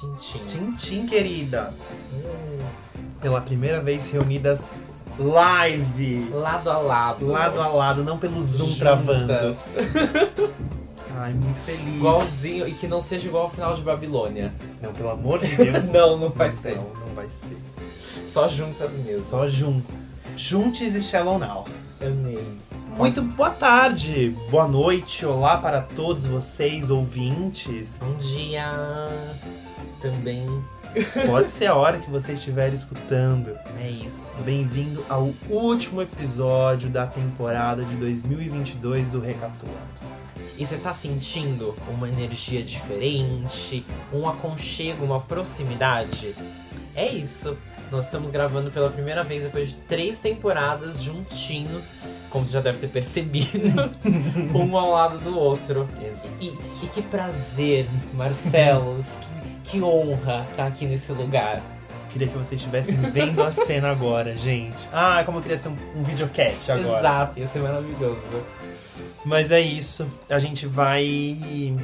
Tintim. Tintim, querida. Hum, Pela primeira vez reunidas live. lado a lado. Lado a lado, não pelo Zoom travando. Juntas. Ai, muito feliz. Igualzinho. E que não seja igual ao final de Babilônia. Não, pelo amor de Deus. Não, não vai ser. Não, não vai ser. Só juntas mesmo. Só jun. Juntes e Shallow Now. Amei. Muito boa tarde, boa noite, olá para todos vocês, ouvintes. Bom dia. Também Pode ser a hora que você estiver escutando. é isso. Bem-vindo ao último episódio da temporada de 2022 do Recapitulado. E você tá sentindo uma energia diferente, um aconchego, uma proximidade? É isso. Nós estamos gravando pela primeira vez depois de três temporadas juntinhos, como você já deve ter percebido, um ao lado do outro. E, e que prazer, Marcelos, que, honra estar aqui nesse lugar. Queria que vocês estivessem vendo a cena agora, gente. Ah, como eu queria ser um, um videocast agora. Exato, ia ser maravilhoso. Mas é isso. A gente vai.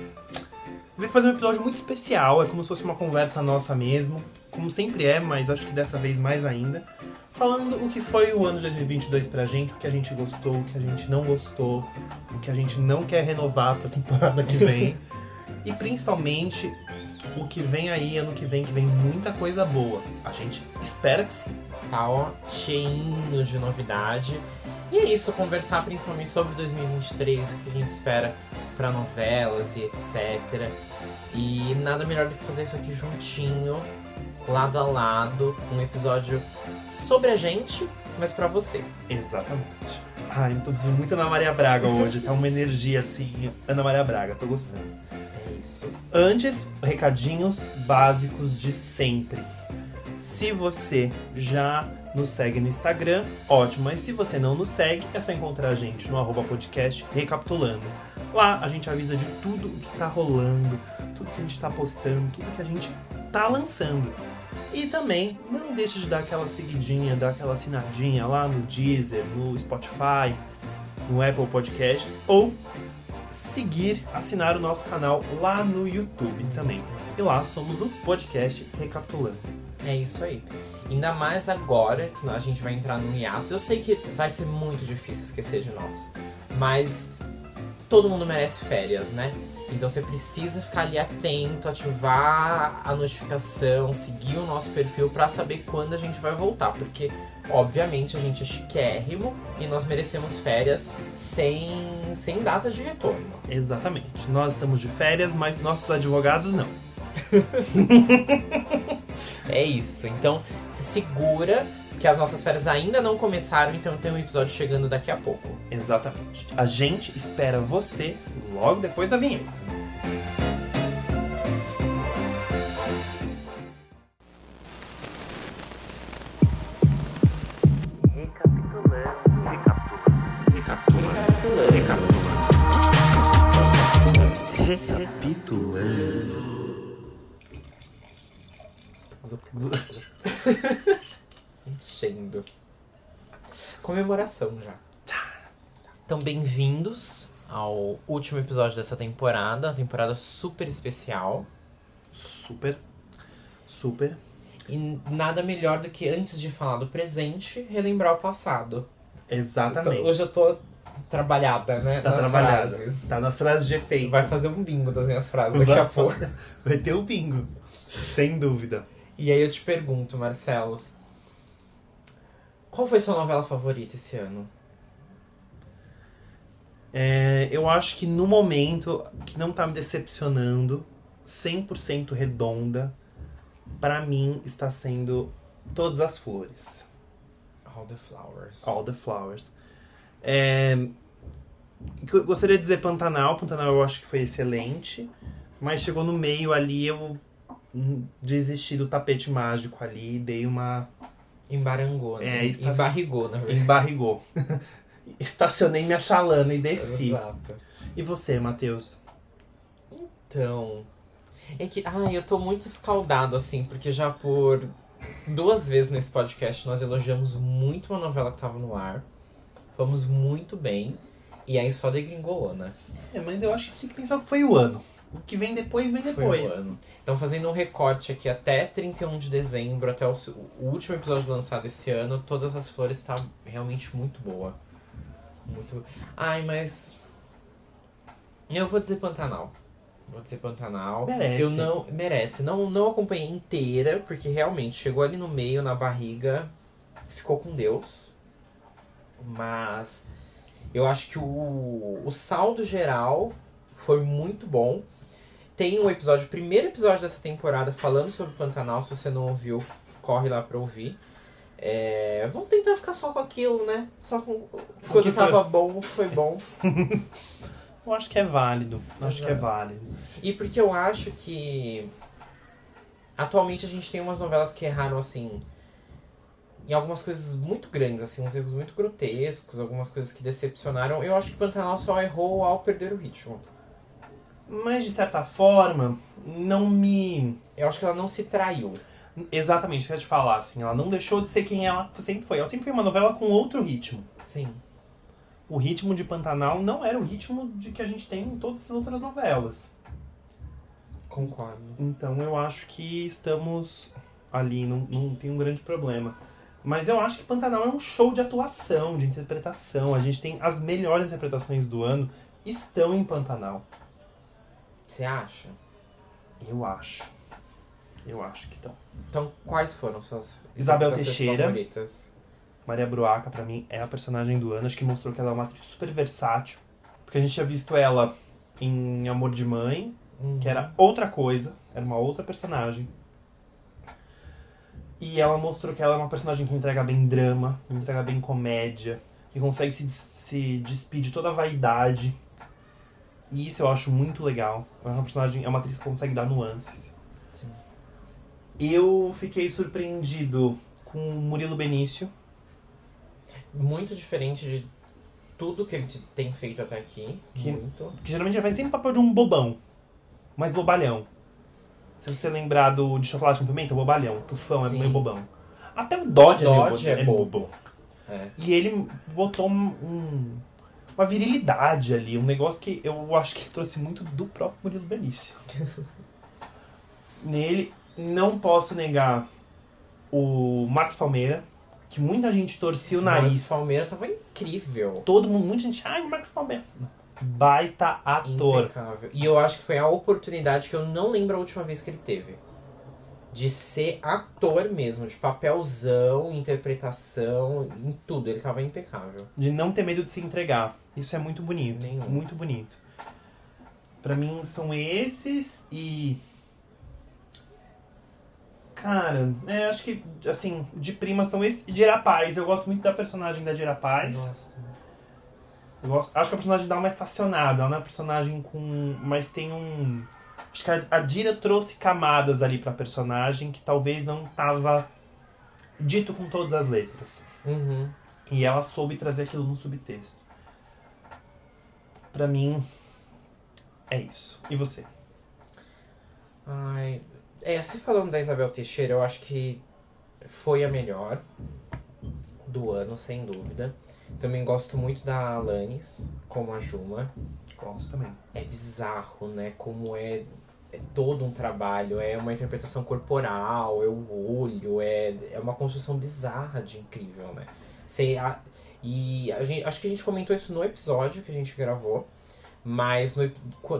Vai fazer um episódio muito especial. É como se fosse uma conversa nossa mesmo. Como sempre é, mas acho que dessa vez mais ainda. Falando o que foi o ano de 2022 pra gente, o que a gente gostou, o que a gente não gostou, o que a gente não quer renovar pra temporada que vem. e principalmente o que vem aí, ano que vem, que vem muita coisa boa. A gente espera que sim. Tá ó, cheinho de novidade. E é isso, conversar principalmente sobre 2023, o que a gente espera pra novelas e etc. E nada melhor do que fazer isso aqui juntinho, lado a lado, um episódio sobre a gente, mas pra você. Exatamente. Ai, eu tô muito Ana Maria Braga hoje. Tá uma energia assim. Ana Maria Braga, tô gostando. Isso. Antes, recadinhos básicos de sempre. Se você já nos segue no Instagram, ótimo. Mas se você não nos segue, é só encontrar a gente no arroba podcast Recapitulando. Lá a gente avisa de tudo o que tá rolando, tudo que a gente tá postando, tudo que a gente tá lançando. E também não deixe de dar aquela seguidinha, dar aquela assinadinha lá no Deezer, no Spotify, no Apple Podcasts ou seguir, assinar o nosso canal lá no YouTube também. E lá somos o podcast Recapitulando. É isso aí. Ainda mais agora que a gente vai entrar no hiatus. Eu sei que vai ser muito difícil esquecer de nós. Mas todo mundo merece férias, né? Então você precisa ficar ali atento, ativar a notificação, seguir o nosso perfil pra saber quando a gente vai voltar. Porque, obviamente, a gente é chiquérrimo e nós merecemos férias sem, sem data de retorno. Exatamente. Nós estamos de férias, mas nossos advogados não. É isso. Então se segura que as nossas férias ainda não começaram, então tem um episódio chegando daqui a pouco. Exatamente. A gente espera você logo depois da vinheta. Enchendo. Comemoração já. Então, bem-vindos ao último episódio dessa temporada, uma temporada super especial. Super. Super. E nada melhor do que antes de falar do presente, relembrar o passado. Exatamente. Hoje eu tô trabalhada, né? Tá nas trabalhada. frases. Tá nas frases de efeito. Vai fazer um bingo das minhas frases daqui a pouco. Vai ter o bingo. Sem dúvida. E aí eu te pergunto, Marcelos, qual foi sua novela favorita esse ano? É, eu acho que no momento que não tá me decepcionando, 100% redonda, pra mim está sendo Todas as Flores. All the Flowers. All the Flowers. É, gostaria de dizer Pantanal. Pantanal eu acho que foi excelente. Mas chegou no meio ali, eu desisti do tapete mágico ali, dei uma. Embarangou, né? É, está- Embarrigou, na verdade. embarrigou. Estacionei minha chalana e desci. Exato. E você, Matheus? Então. É que, ai, eu tô muito escaldado, assim, porque já por duas vezes nesse podcast nós elogiamos muito uma novela que tava no ar. Fomos muito bem. E aí só degringolou, né? É, mas eu acho que tem que pensar que foi o ano. O que vem depois, vem depois. Então, fazendo um recorte aqui até 31 de dezembro, até o, o último episódio lançado esse ano, Todas as Flores tá realmente muito boa. Muito. Ai, mas. Eu vou dizer Pantanal. Vou dizer Pantanal. Merece. Eu não. Merece. Não, não acompanhei inteira, porque realmente chegou ali no meio, na barriga, ficou com Deus. Mas. Eu acho que o, o saldo geral foi muito bom. Tem um episódio, o primeiro episódio dessa temporada falando sobre Pantanal. Se você não ouviu, corre lá pra ouvir. É, vamos tentar ficar só com aquilo, né? Só com. Quando que foi? tava bom, foi bom. Eu acho que é válido. Eu acho que é válido. E porque eu acho que. Atualmente a gente tem umas novelas que erraram assim. Em algumas coisas muito grandes, assim, uns erros muito grotescos, algumas coisas que decepcionaram. Eu acho que Pantanal só errou ao perder o ritmo. Mas de certa forma, não me. Eu acho que ela não se traiu. Exatamente, eu ia te falar, assim, ela não deixou de ser quem ela sempre foi. Ela sempre foi uma novela com outro ritmo. Sim. O ritmo de Pantanal não era o ritmo de que a gente tem em todas as outras novelas. Concordo. Então eu acho que estamos ali, não, não tem um grande problema. Mas eu acho que Pantanal é um show de atuação, de interpretação. A gente tem as melhores interpretações do ano estão em Pantanal. Você acha? Eu acho. Eu acho que estão. Então, quais foram suas Isabel Teixeira. favoritas? Maria Bruaca, pra mim, é a personagem do ano. Acho que mostrou que ela é uma atriz super versátil. Porque a gente tinha visto ela em Amor de Mãe, Uhum. que era outra coisa, era uma outra personagem. E ela mostrou que ela é uma personagem que entrega bem drama, que entrega bem comédia, que consegue se, se despir de toda a vaidade. E isso eu acho muito legal. É uma personagem, é uma atriz que consegue dar nuances. Sim. Eu fiquei surpreendido com o Murilo Benício. Muito diferente de tudo que ele tem feito até aqui. Que- Muito. Que geralmente ele faz sempre o papel de um bobão. Mas bobalhão. Se você lembrar do de chocolate com pimenta, bobalhão. Tufão é Sim. meio bobão. Até o Dodge, Dodge é, é meio bobo. bobo. É. E ele botou um, um- uma virilidade ali. Um negócio que eu acho que ele trouxe muito do próprio Murilo Benício. Nele, não posso negar o Max Palmeira. Que muita gente torcia o nariz. Palmeira tava incrível. Todo mundo, muita gente, ai, Max Palmeira. Baita ator. Impecável. E eu acho que foi a oportunidade que eu não lembro a última vez que ele teve. De ser ator mesmo, de papelzão, interpretação, em tudo. Ele tava impecável. De não ter medo de se entregar. Isso é muito bonito. Nenhum. Muito bonito. Pra mim são esses e. Cara, é, acho que, assim, de prima são esses. E de Irapaz. Eu gosto muito da personagem da. Nossa. Eu gosto, acho que a personagem dá uma estacionada. Ela não é uma personagem com. Mas tem um. Acho que a, a Dira trouxe camadas ali pra personagem que talvez não tava dito com todas as letras. Uhum. E ela soube trazer aquilo no subtexto. Pra mim, é isso. E você? Ai. É, se falando da Isabel Teixeira, eu acho que foi a melhor do ano, sem dúvida. Também gosto muito da Alanis, como a Juma. Gosto também. É bizarro, né? Como é, é todo um trabalho, é uma interpretação corporal, é o olho, é, é uma construção bizarra de incrível, né? Sei, a, e a gente, acho que a gente comentou isso no episódio que a gente gravou. Mas no,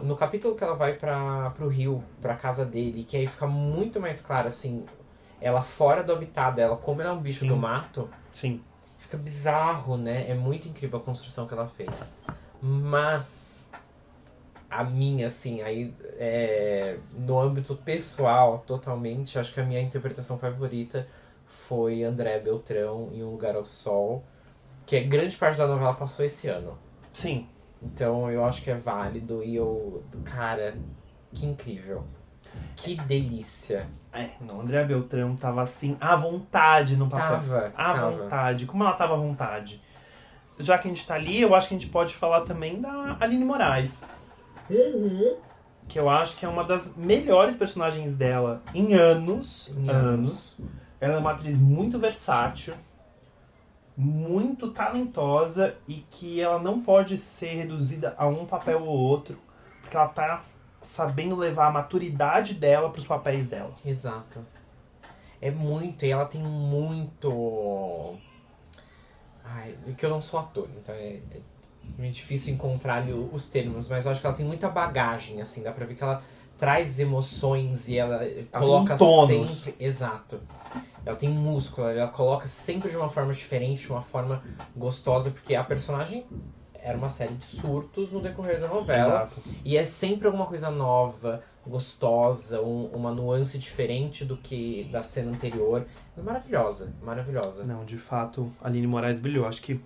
no capítulo que ela vai para pro rio, pra casa dele, que aí fica muito mais claro, assim, ela fora do habitat dela, como ela é um bicho Sim. do mato, Sim. fica bizarro, né? É muito incrível a construção que ela fez. Mas a minha, assim, aí é, no âmbito pessoal, totalmente, acho que a minha interpretação favorita foi André Beltrão em Um Lugar ao Sol, que é grande parte da novela passou esse ano. Sim. Então eu acho que é válido e eu. Cara, que incrível. Que delícia. É, não, André Beltrão tava assim, à vontade no papel. Tava. À tava. vontade. Como ela tava à vontade. Já que a gente tá ali, eu acho que a gente pode falar também da Aline Moraes. Uhum. Que eu acho que é uma das melhores personagens dela em anos. Em anos. Ela é uma atriz muito versátil, muito talentosa e que ela não pode ser reduzida a um papel ou outro, porque ela tá sabendo levar a maturidade dela pros papéis dela. Exato. É muito, e ela tem muito. Ai, que eu não sou ator, então é, é meio difícil encontrar ali os termos, mas eu acho que ela tem muita bagagem, assim, dá pra ver que ela traz emoções e ela coloca tonos. sempre. Exato. Ela tem músculo, ela coloca sempre de uma forma diferente, uma forma gostosa, porque a personagem era uma série de surtos no decorrer da novela. Exato. E é sempre alguma coisa nova, gostosa, um- uma nuance diferente do que da cena anterior. Maravilhosa, maravilhosa. Não, de fato, a Aline Moraes brilhou. Acho que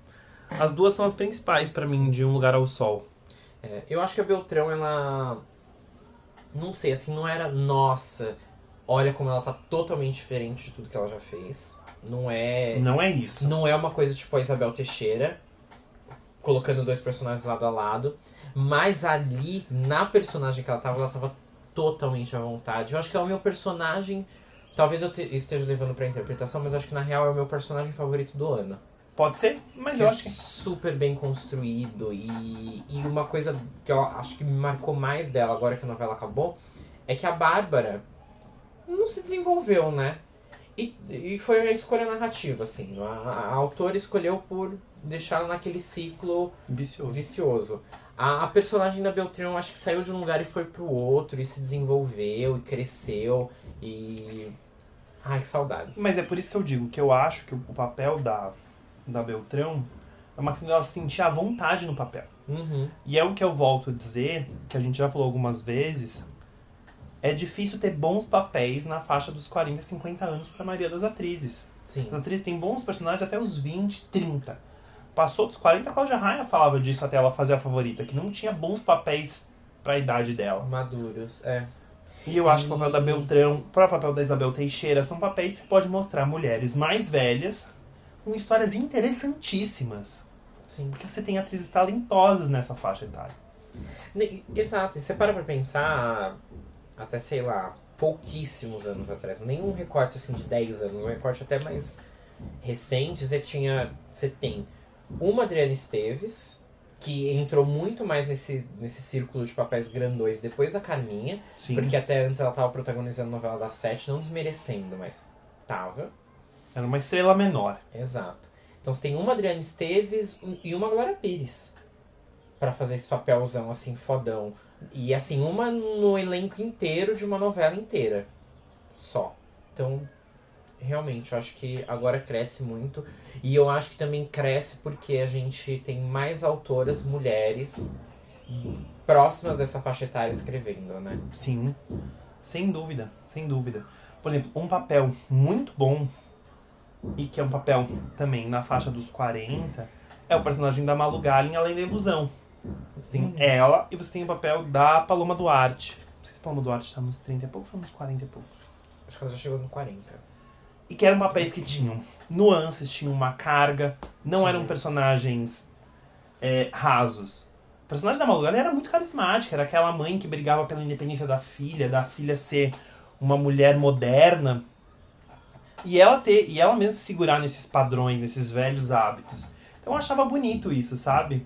as duas são as principais pra mim de Um Lugar ao Sol. É, eu acho que a Beltrão, ela. Não sei, assim, não era. Nossa, olha como ela tá totalmente diferente de tudo que ela já fez. Não é. Não é isso. Não é uma coisa tipo a Isabel Teixeira, colocando dois personagens lado a lado. Mas ali, na personagem que ela tava, ela tava totalmente à vontade. Eu acho que é o meu personagem. Talvez eu te- esteja levando pra interpretação, mas acho que na real é o meu personagem favorito do ano. Pode ser, mas Que eu é acho que. super bem construído e, e uma coisa que eu acho que me marcou mais dela agora que a novela acabou é que a Bárbara não se desenvolveu, né? E, e foi a escolha narrativa, assim. A, a autora escolheu por deixá-la naquele ciclo Vicioso. vicioso. A, a personagem da Beltrão acho que saiu de um lugar e foi pro outro e se desenvolveu e cresceu e. Ai, que saudades. Mas é por isso que eu digo que eu acho que o papel da, da Beltrão é uma questão dela sentir a vontade no papel. Uhum. E é o que eu volto a dizer, que a gente já falou algumas vezes. É difícil ter bons papéis na faixa dos 40, 50 anos pra maioria das atrizes. Sim. As atrizes têm bons personagens até os 20, 30. Passou dos 40, a Cláudia Raia falava disso até ela fazer a favorita, que não tinha bons papéis pra idade dela. Maduros, é. E eu acho que o papel da Beltrão, o próprio papel da Isabel Teixeira, são papéis que pode mostrar mulheres mais velhas com histórias interessantíssimas. Sim. Porque você tem atrizes talentosas nessa faixa etária. Exato, e você para pra pensar, até sei lá, pouquíssimos anos atrás, nenhum recorte assim de 10 anos, um recorte até mais recente, você tinha. Você tem uma Adriana Esteves, que entrou muito mais nesse, nesse círculo de papéis grandões depois da Carminha, Sim. porque até antes ela tava protagonizando a novela das sete, não desmerecendo, mas tava. Era uma estrela menor. Exato. Então você tem uma Adriana Esteves e uma Glória Pires pra fazer esse papelzão assim fodão. E assim, uma no elenco inteiro de uma novela inteira. Só. Então, realmente, eu acho que agora cresce muito. E eu acho que também cresce porque a gente tem mais autoras mulheres próximas dessa faixa etária escrevendo, né? Sim. Sem dúvida, sem dúvida. Por exemplo, um papel muito bom, e que é um papel também na faixa dos 40, é o personagem da Malu Gallen, Além da Ilusão. Você tem Uhum. ela e você tem o papel da Paloma Duarte. Não sei se a Paloma Duarte tá nos 30 e poucos ou nos 40 e poucos. Acho que ela já chegou no 40. E que eram papéis que tinham nuances, tinham uma carga, não Sim. eram personagens é, rasos. O personagem da Malu Gallen era muito carismática, era aquela mãe que brigava pela independência da filha, da filha ser uma mulher moderna. E ela ter, e ela mesmo se segurar nesses padrões, nesses velhos hábitos. Então eu achava bonito isso, sabe?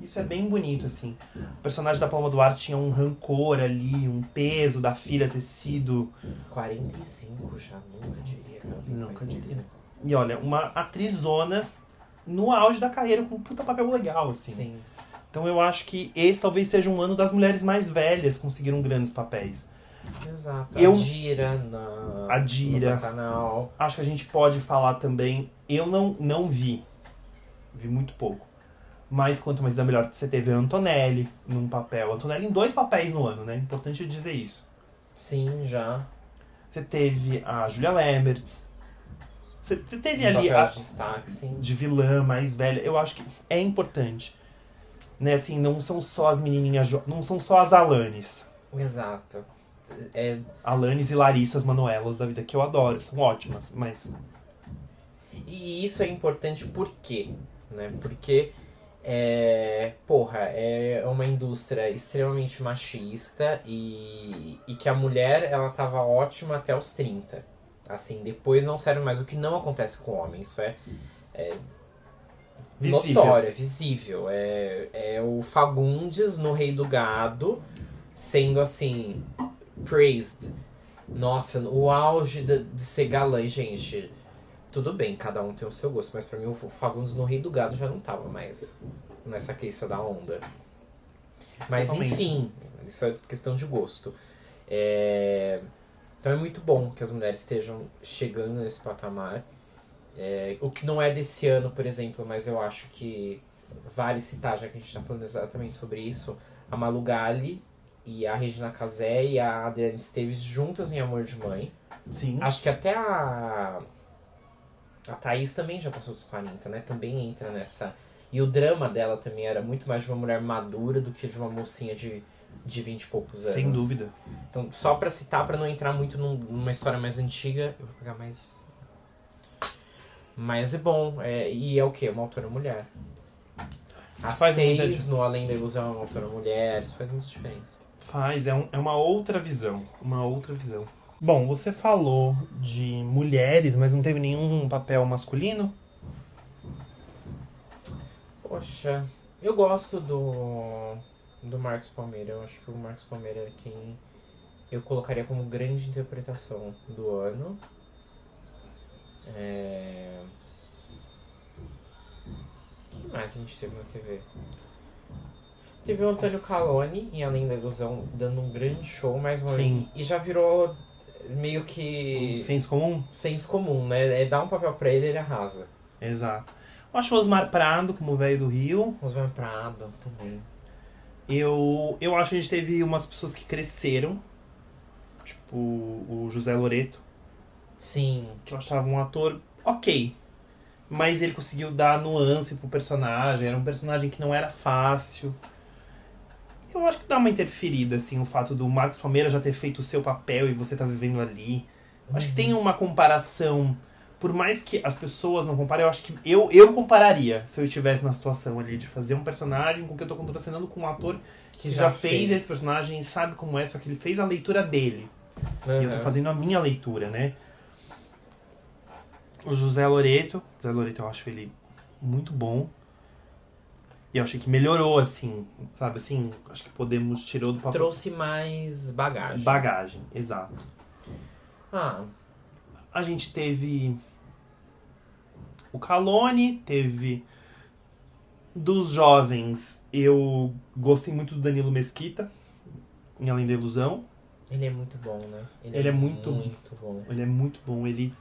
Isso é bem bonito, assim. O personagem da Palma Duarte tinha um rancor ali, um peso da filha ter sido 45 já, nunca diria, cara. Nunca 45. E olha, uma atrizona no auge da carreira com um puta papel legal, assim. Sim. Então eu acho que esse talvez seja um ano das mulheres mais velhas conseguiram grandes papéis. Exato. Eu- A Dira na... A Dira. canal. Acho que a gente pode falar também. Eu não, não vi. Vi muito pouco. Mas quanto mais da melhor, você teve a Antonelli num papel. Antonelli em dois papéis no ano, né? Importante dizer isso. Sim, já. Você teve a Julia Lemberts. Você, você teve Um ali a, de destaque, sim. de vilã mais velha, eu acho que é importante. Né, assim, não são só as menininhas, não são só as Alanes. Exato. É, Alanes e Larissas Manuelas da vida, que eu adoro, são ótimas, mas e isso é importante por quê? Né? Porque, é, porra, é uma indústria extremamente machista e, e que a mulher, ela tava ótima até os 30. Assim, depois não serve mais. O que não acontece com o homem, isso é visível. notório, é visível. É, é o Fagundes no Rei do Gado sendo assim, praised. Nossa, o auge de, de ser galã, gente. Tudo bem, cada um tem o seu gosto, mas pra mim o Fagundes no Rei do Gado já não tava mais nessa crista da onda. Mas Totalmente. enfim, isso é questão de gosto. É, Então é muito bom que as mulheres estejam chegando nesse patamar. É, O que não é desse ano, por exemplo, mas eu acho que vale citar, já que a gente tá falando exatamente sobre isso, a Malu Gali e a Regina Casé e a Adriane Esteves juntas em Amor de Mãe. Sim. Acho que até a. A Thaís também já passou dos 40, né? Também entra nessa. E o drama dela também era muito mais de uma mulher madura do que de uma mocinha de, de 20 e poucos anos. Sem dúvida. Então, só pra citar, pra não entrar muito num- numa história mais antiga, eu vou pegar mais. Mas é bom. É, e é o quê? Uma autora mulher. Isso A faz muita seis no Além da Ilusão é uma autora mulher, isso faz muita diferença. Faz, é, um- é uma outra visão. Uma outra visão. Bom, você falou de mulheres, mas não teve nenhum papel masculino? Poxa, eu gosto do. do Marcos Palmeira. Eu acho que o Marcos Palmeira é quem eu colocaria como grande interpretação do ano. É... Quem mais a gente teve na TV? Teve o Antônio Caloni em Além da Ilusão dando um grande show, mais uma Sim. E já virou meio que Senso comum? senso comum, né? É dar um papel pra ele, ele arrasa. Exato. Eu acho o Osmar Prado como velho do Rio. Osmar Prado também. Eu, eu acho que a gente teve umas pessoas que cresceram. Tipo, o José Loreto, Sim, que eu achava um ator ok. Mas ele conseguiu dar nuance pro personagem. Era um personagem que não era fácil. Eu acho que dá uma interferida, assim, o fato do Marcos Palmeira já ter feito o seu papel e você tá vivendo ali. Eu Acho que tem uma comparação. Por mais que as pessoas não comparem, eu acho que eu, eu compararia se eu estivesse na situação ali de fazer um personagem com que eu tô contracenando com um ator que já, fez, esse personagem e sabe como é, só que ele fez a leitura dele. E eu tô Aham. fazendo a minha leitura, né? O José Loreto. José Loreto eu acho ele muito bom. E eu achei que melhorou, assim, sabe assim? Acho que podemos tirou do papel. Trouxe mais bagagem. Bagagem, exato. ah, A gente teve o Calone, teve dos jovens, eu gostei muito do Danilo Mesquita, em Além da Ilusão. ele é muito bom, né? Ele é muito- muito bom. Ele é muito bom, ele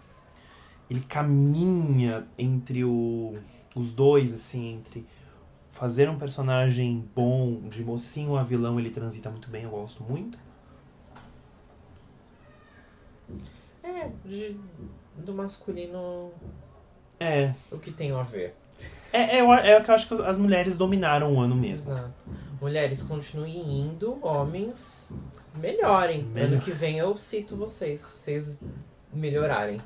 ele caminha entre o, os dois assim, entre fazer um personagem bom, de mocinho a vilão, ele transita muito bem, eu gosto muito. É, de- do masculino, É, o que tem a ver? é, é, eu- é o que eu acho que as mulheres dominaram o ano mesmo. Exato. Mulheres, continuem indo, homens, melhorem. Melhor. Ano que vem eu cito vocês, vocês melhorarem.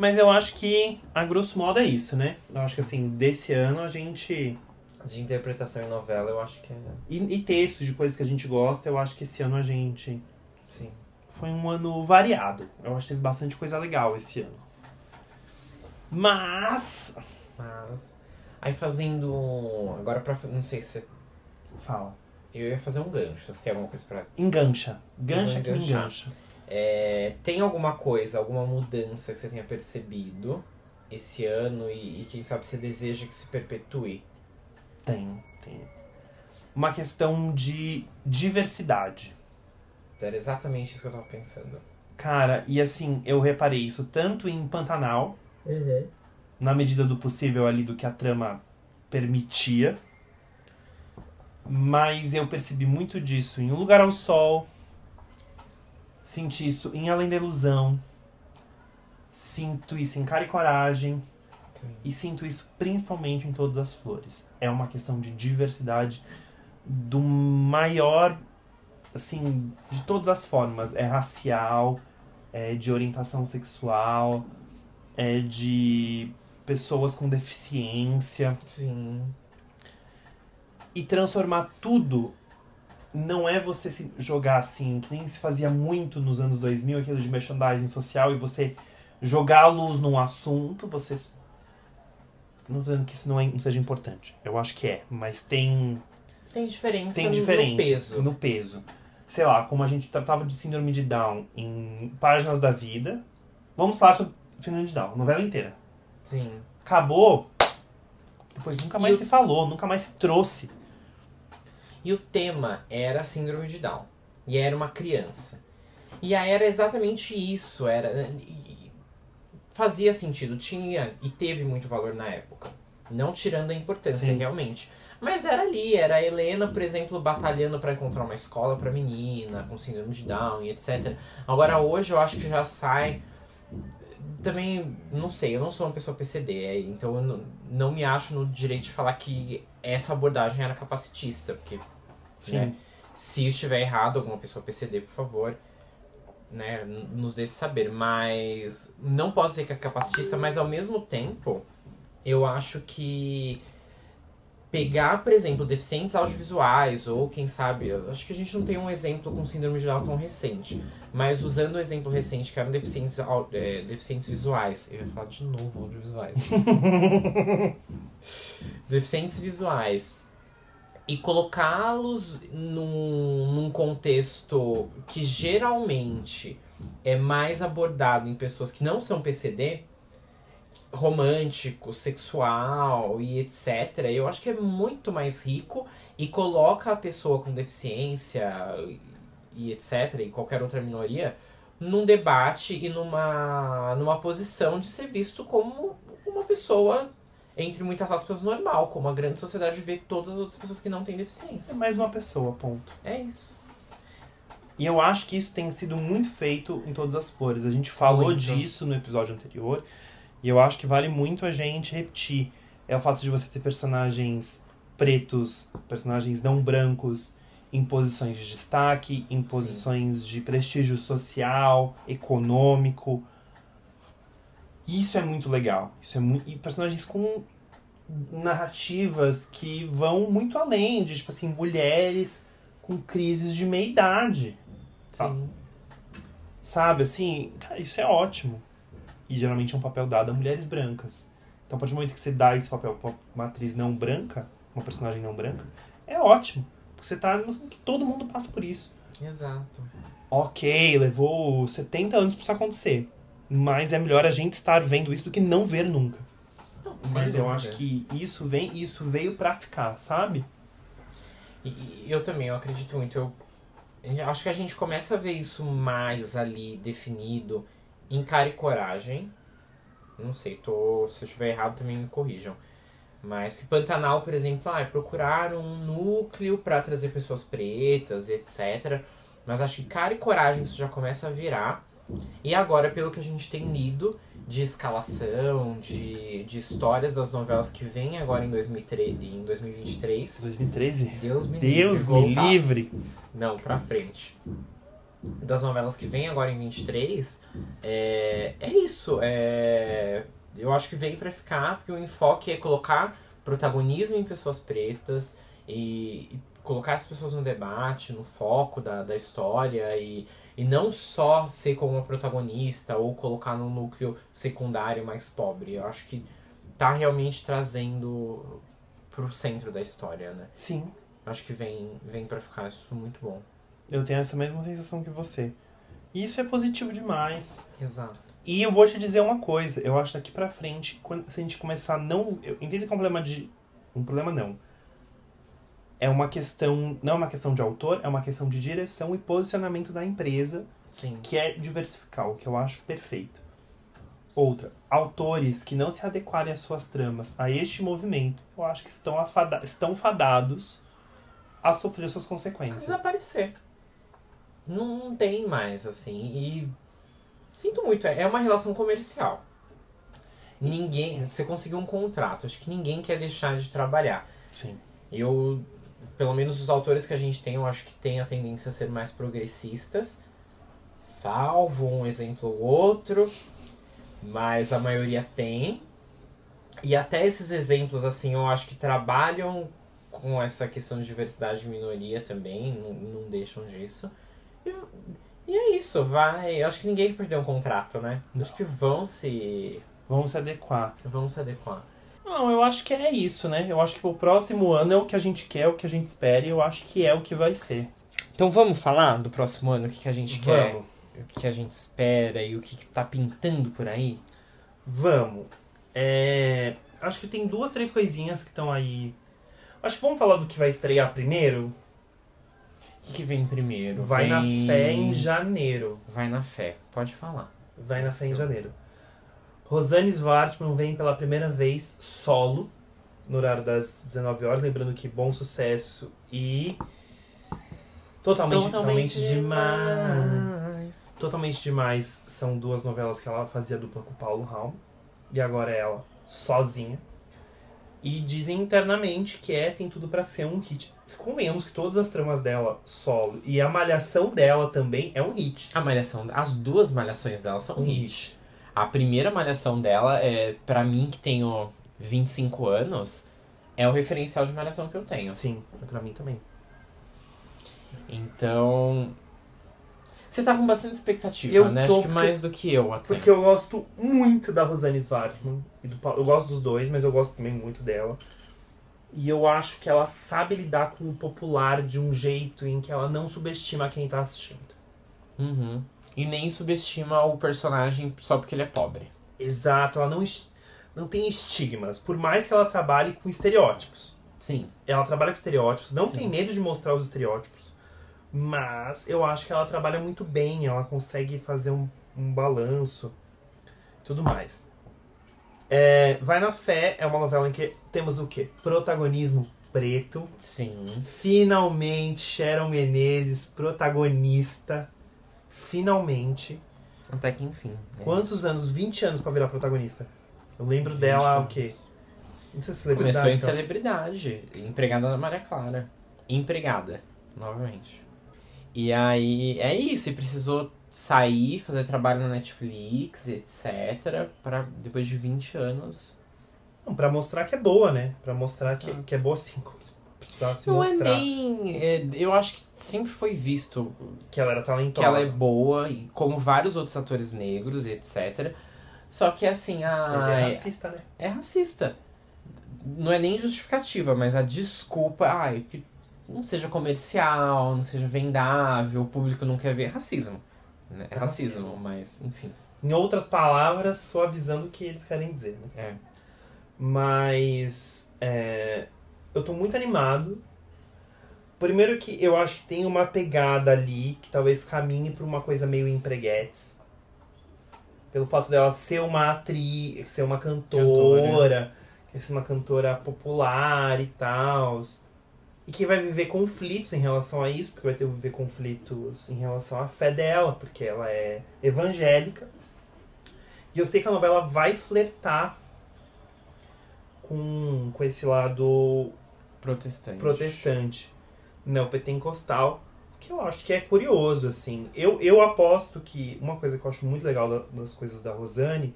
Mas eu acho que, a grosso modo, é isso, né? Eu acho que, assim, desse ano a gente. De interpretação em novela, eu acho que é. E, e textos de coisas que a gente gosta, eu acho que esse ano a gente. Sim. Foi um ano variado. Eu acho que teve bastante coisa legal esse ano. Mas. Mas. Aí fazendo. Agora pra. Não sei se. Fala. Eu ia fazer um gancho. Você tem alguma coisa pra. Engancha. Gancha que engancha. É, tem alguma coisa, alguma mudança que você tenha percebido esse ano e, e quem sabe você deseja que se perpetue? Tem, tem. Uma questão de diversidade. Era exatamente isso que eu tava pensando. Cara, e assim, eu reparei isso tanto em Pantanal, na medida do possível ali do que a trama permitia. Mas eu percebi muito disso em Um Lugar ao Sol. Senti isso em Além da Ilusão. Sinto isso em Cara e Coragem. Sim. E sinto isso principalmente em Todas as Flores. É uma questão de diversidade do maior, assim, de todas as formas. É racial, é de orientação sexual, é de pessoas com deficiência. Sim. E transformar tudo não é você se jogar assim, que nem se fazia muito nos anos 2000, aquilo de merchandising social, e você jogar a luz num assunto, você. Não tô dizendo que isso não, é, não seja importante. Eu acho que é, mas tem. Tem diferença, tem diferente no peso. no peso. Sei lá, como a gente tratava de síndrome de Down em Páginas da Vida. Vamos falar sobre síndrome de Down, novela inteira. Sim. Acabou, depois nunca mais E se falou, nunca mais se trouxe. E o tema era síndrome de Down. E era uma criança. E aí era exatamente isso. Era. Fazia sentido, tinha e teve muito valor na época. Não tirando a importância, Sim. realmente. Mas era ali, era a Helena, por exemplo, batalhando pra encontrar uma escola pra menina, com síndrome de Down e etc. Agora hoje eu acho que já sai. Também, não sei, eu não sou uma pessoa PCD, então eu não, não me acho no direito de falar que essa abordagem era capacitista, porque né? Se estiver errado, alguma pessoa PCD, por favor, né, nos deixe saber. Mas não posso dizer que é capacitista, mas ao mesmo tempo, eu acho que pegar, por exemplo, deficientes audiovisuais, ou quem sabe, acho que a gente não tem um exemplo com síndrome de Down tão recente, mas usando o exemplo recente, que eram deficientes, é, deficientes visuais, eu ia falar de novo audiovisuais. deficientes visuais e colocá-los num, num contexto que geralmente é mais abordado em pessoas que não são PCD, romântico, sexual e etc. Eu acho que é muito mais rico e coloca a pessoa com deficiência e etc. e qualquer outra minoria num debate e numa, numa posição de ser visto como uma pessoa entre muitas aspas, normal, como a grande sociedade vê todas as outras pessoas que não têm É deficiência. mais uma pessoa, ponto. É isso. E eu acho que isso tem sido muito feito em todas as flores. A gente falou Muito. disso no episódio anterior. E eu acho que vale muito a gente repetir. É o fato de você ter personagens pretos, personagens não brancos, em posições de destaque, em posições de prestígio social, econômico. Isso é muito legal. Isso é muito... E personagens com narrativas que vão muito além de, tipo assim, mulheres com crises de meia-idade. Sim. Sabe, assim, cara, isso é ótimo. E geralmente é um papel dado a mulheres brancas. Então, a partir do momento que você dá esse papel pra uma atriz não branca, uma personagem não branca, é ótimo. Porque você tá mostrando que todo mundo passa por isso. Exato. Ok, levou 70 anos pra isso acontecer. Mas é melhor a gente estar vendo isso do que não ver nunca. Não, Mas eu acho que isso vem, isso veio pra ficar, sabe? E, e eu também, eu acredito muito. Eu, eu acho que a gente começa a ver isso mais ali definido em cara e coragem. Não sei, tô, se eu estiver errado também me corrijam. Mas que Pantanal, por exemplo, ah, é procurar um núcleo para trazer pessoas pretas etc. Mas acho que cara e coragem isso já começa a virar. E agora, pelo que a gente tem lido de escalação, de, de histórias das novelas que vem agora em, 2003, em 2023. 2013? Deus me Deus livre. me livre. Não, pra frente. Das novelas que vem agora em 23, é, é isso. É, eu acho que veio pra ficar, porque o enfoque é colocar protagonismo em pessoas pretas e, e colocar as pessoas no debate, no foco da, da história e, e não só ser como uma protagonista ou colocar num núcleo secundário mais pobre. Eu acho que tá realmente trazendo pro centro da história, né? Sim, Acho que vem, vem para ficar isso muito bom. Eu tenho essa mesma sensação que você. E isso é positivo demais. Exato. E eu vou te dizer uma coisa, eu acho daqui pra frente, quando, se a gente começar a não. Eu entendo que é um problema de. Um problema não. É uma questão. Não é uma questão de autor, é uma questão de direção e posicionamento da empresa, Sim. que é diversificar, o que eu acho perfeito. Outra, autores que não se adequarem às suas tramas a este movimento, eu acho que estão, afada- estão fadados a sofrer suas consequências. Desaparecer. Não, não tem mais, assim. E. Sinto muito, é é uma relação comercial. Ninguém. Você conseguiu um contrato, acho que ninguém quer deixar de trabalhar. Sim. Eu. Pelo menos os autores que a gente tem, eu acho que tem a tendência a ser mais progressistas. Salvo um exemplo ou outro. Mas a maioria tem. E até esses exemplos, assim, eu acho que trabalham com essa questão de diversidade de minoria também, não, não deixam disso. E, e é isso, vai. Eu acho que ninguém perdeu um contrato, né? Acho que vão se. Vamos se adequar. vão se adequar. Não, eu acho que é isso, né? Eu acho que o próximo ano é o que a gente quer, o que a gente espera, e eu acho que é o que vai ser. Então vamos falar do próximo ano, o que, que a gente quer, Vamos. o que a gente espera e o que, que tá pintando por aí? Vamos. É, Acho que tem duas, três coisinhas que estão aí. Acho que vamos falar do que vai estrear primeiro. O que, que vem primeiro? Vai na Vem- fé em janeiro. Vai na fé, pode falar. Vai na fé em janeiro. Rosane Svartman vem pela primeira vez solo, no horário das 19 horas. Lembrando que Bom Sucesso e. Totalmente, totalmente, demais. Totalmente Demais são duas novelas que ela fazia dupla com o Paulo Raum. E agora é ela sozinha. E dizem internamente que é Tem Tudo Pra Ser um hit. Convenhamos que todas as tramas dela solo e a malhação dela também é um hit. A malhação, as duas malhações dela são Um hit. A primeira malhação dela é, para mim que tenho 25 anos, é o referencial de malhação que eu tenho. Sim, pra mim também. Então, você tá com bastante expectativa, Eu né? tô, Acho que porque- mais do que eu até. Porque eu gosto muito da Rosane Svartman. E. Eu gosto dos dois, mas eu gosto também muito dela. E eu acho que ela sabe lidar com o popular de um jeito em que ela não subestima quem tá assistindo. Uhum. E nem subestima o personagem só porque ele é pobre. Exato, ela não, não tem estigmas. Por mais que ela trabalhe com estereótipos. Sim. Ela trabalha com estereótipos, não Sim. tem medo de mostrar os estereótipos. Mas eu acho que ela trabalha muito bem, ela consegue fazer um, um balanço tudo mais. É, Vai na Fé é uma novela em que temos o quê? Protagonismo preto. Sim. Finalmente, Sharon Menezes, protagonista. Finalmente. Até que enfim. né? Quantos anos? 20 anos pra virar protagonista. Eu lembro 20 dela, o anos. quê? Não sei se Começou em celebridade. então. celebridade. Empregada da Maria Clara. Empregada, novamente. E aí, é isso. E precisou sair, fazer trabalho na Netflix, etc. Pra depois de 20 anos. Não, pra mostrar que é boa, né? Pra mostrar que, Exato. que é boa sim, como se precisasse Não mostrar é nem. é, eu acho que sempre foi visto que ela era que talentosa. ela é boa, e como vários outros atores negros, etc. Só que assim, a. Ele é racista, né? é racista. Não é nem justificativa, mas a desculpa, ai, que não seja comercial, não seja vendável, o público não quer ver, é racismo. Né? É É racismo, racismo. mas enfim. Em outras palavras, suavizando o que eles querem dizer, né? É. Mas é, eu tô muito animado. Primeiro que eu acho que tem uma pegada ali que talvez caminhe pra uma coisa meio empreguetes. Pelo fato dela ser uma atriz, ser uma cantora, ser uma cantora popular e tal. E que vai viver conflitos em relação a isso, porque vai ter viver conflitos em relação à fé dela, porque ela é evangélica. E eu sei que a novela vai flertar com, com esse lado Protestante. protestante, neopentecostal, que eu acho que é curioso, assim. Eu, eu aposto que uma coisa que eu acho muito legal da- das coisas da Rosane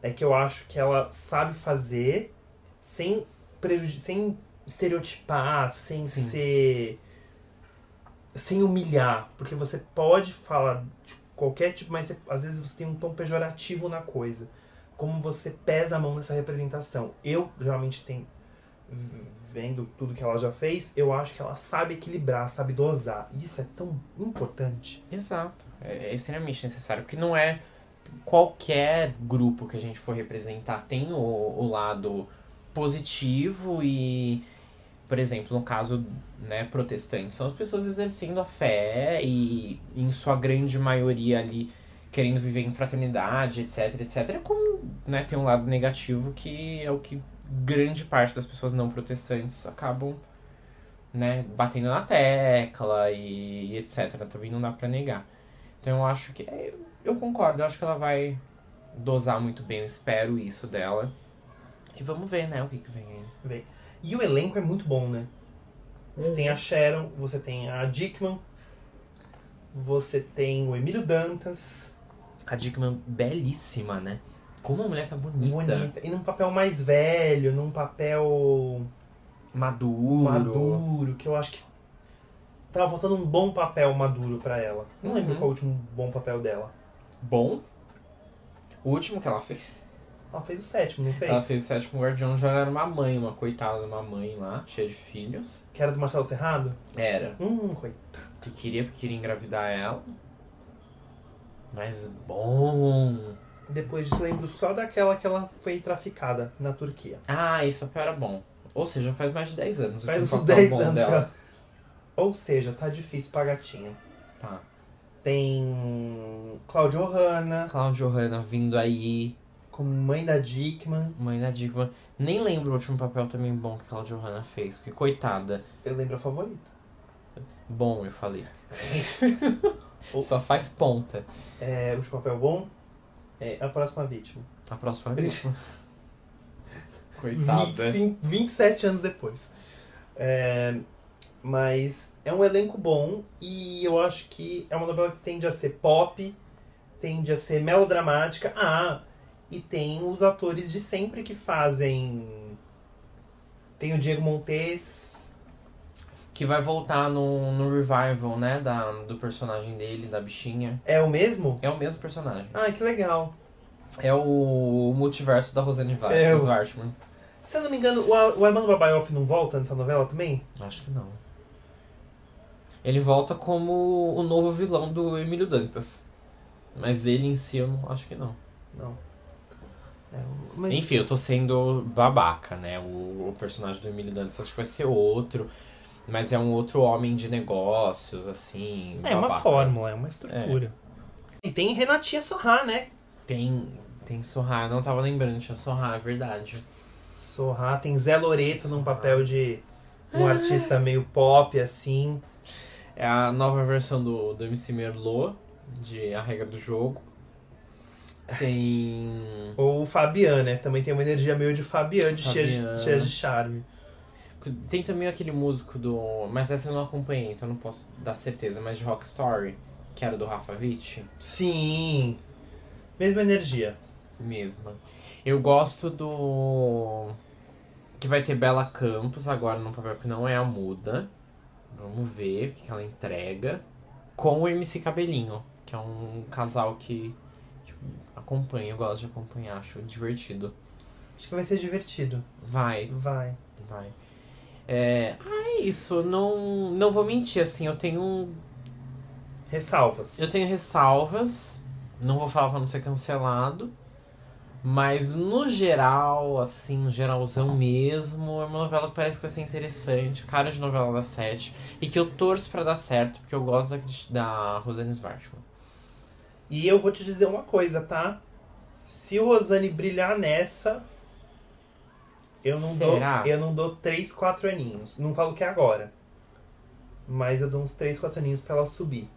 é que eu acho que ela sabe fazer sem, sem estereotipar, sem Sim. ser. sem humilhar. Porque você pode falar de qualquer tipo, mas você- às vezes você tem um tom pejorativo na coisa. Como você pesa a mão nessa representação. Eu geralmente tenho vendo tudo que ela já fez, eu acho que ela sabe equilibrar, sabe dosar. Isso é tão importante. Exato. É, é extremamente necessário, porque não é qualquer grupo que a gente for representar tem o, o lado positivo e, por exemplo, no caso né, protestante, são as pessoas exercendo a fé e, em sua grande maioria ali, querendo viver em fraternidade, etc, etc. Como né, tem um lado negativo que é o que grande parte das pessoas não protestantes acabam né, batendo na tecla e, etc. Também não dá pra negar. Então eu acho que. é, Eu concordo, eu acho que ela vai dosar muito bem, eu espero isso dela. E vamos ver, né, o que, que vem aí. E o elenco é muito bom, né? Você tem a Sharon, você tem a Dickman, você tem o Emílio Dantas, A Dickman, belíssima, né? Como a mulher tá bonita. bonita, e num papel mais velho, num papel Maduro. maduro, que eu acho que tava faltando um bom papel maduro pra ela. Não lembro Uhum. qual é o último bom papel dela. Bom. O último que ela fez. Ela fez o sétimo, não fez? Ela fez o sétimo Guardião, já era uma mãe, uma coitada de uma mãe lá, cheia de filhos. Que era do Marcelo Serrado? Era. Hum, coitado. Que queria, porque queria engravidar ela. Mas bom. Depois disso, lembro só daquela que ela foi traficada na Turquia. Ah, esse papel era bom. Ou seja, faz mais de 10 anos. Faz uns papel 10 bom anos dela. ela... Ou seja, tá difícil pra gatinha. Tá. Tem Claudio Hanna, Cláudio Hanna vindo aí. Como mãe da Dickman. Mãe da Dickman. Nem lembro o último papel também bom que Cláudio Hanna fez. Porque, coitada. Eu lembro a favorita. Bom, eu falei. Só faz ponta. É, o papel bom é a próxima vítima. A próxima vítima. Coitada. 25, 27 anos depois. É, mas é um elenco bom e eu acho que é uma novela que tende a ser pop, tende a ser melodramática. Ah, e tem os atores de sempre que fazem. Tem o Diego Montes. Que vai voltar no, no revival, né? Da, do personagem dele, da bichinha. É o mesmo? É o mesmo personagem. Ah, que legal. É o multiverso da Rosane Va- É, o-. Se eu não me engano, o, o Armando Babaioff não volta nessa novela também? Acho que não. Ele volta como o novo vilão do Emílio Dantas. Mas ele em si eu não acho que não. Não. É, mas- Enfim, eu tô sendo babaca, né? O, o personagem do Emílio Dantas acho que vai ser outro. Mas é um outro homem de negócios, assim. É uma babaca. fórmula, é uma estrutura. E tem Renatinha Sorrá, né? Tem, tem Sorra, eu não tava lembrando, tinha Sorra, é verdade. Sorrá, tem Zé Loreto num papel de um artista meio pop, assim. É a nova versão do, do MC Merlot, de A Regra do Jogo. Tem. Ou o Fabian, né? Também tem uma energia meio de Fabian, de cheia, de cheia de charme. Tem também aquele músico do. Mas essa eu não acompanhei, então não posso dar certeza, mas de Rock Story, que era do Rafa Witt. Sim. Mesma energia. Mesma. Eu gosto do. Que vai ter Bela Campos agora num papel que não é a muda. Vamos ver o que ela entrega. Com o MC Cabelinho, que é um casal que, que acompanha, eu gosto de acompanhar, acho divertido. Acho que vai ser divertido. Vai, Vai. vai. É, ah, é isso, não, não vou mentir, assim, eu tenho Ressalvas. Eu tenho ressalvas, não vou falar pra não ser cancelado, mas no geral, assim, no geralzão mesmo, é uma novela que parece que vai ser interessante, cara de novela da sete, e que eu torço pra dar certo, porque eu gosto da, da Rosane Svartman. E eu vou te dizer uma coisa, tá? Se o Rosane brilhar nessa, eu não Será? dou, eu não dou 3, 4 aninhos. Não falo que é agora. Mas eu dou uns 3, 4 aninhos pra ela subir.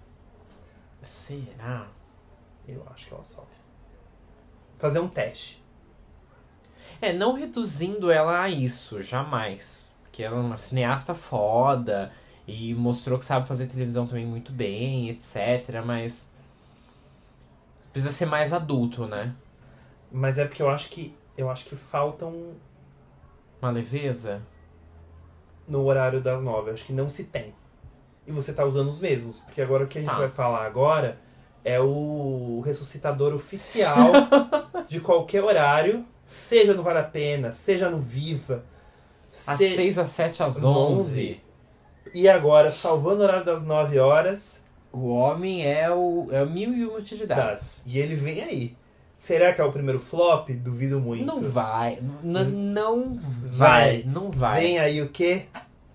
Será? Eu acho que ela sobe. Fazer um teste. É, não reduzindo ela a isso, jamais. Porque ela é uma cineasta foda e mostrou que sabe fazer televisão também muito bem, etc. Mas. Precisa ser mais adulto, né? Mas é porque eu acho que eu acho que faltam Uma leveza. no horário das nove. Eu acho que não se tem. E você tá usando os mesmos. Porque agora o que a gente Tá. vai falar agora é o ressuscitador oficial de qualquer horário. Seja no Vale a Pena, seja no Viva. Às se- 6, às 7, às Onze. 11. E agora, salvando o horário das 9 horas, O homem é o, é o mil e uma utilidades. das. E ele vem aí. Será que é o primeiro flop? Duvido muito. Não vai. N- não Vai. vai. Não vai. Vem aí o quê?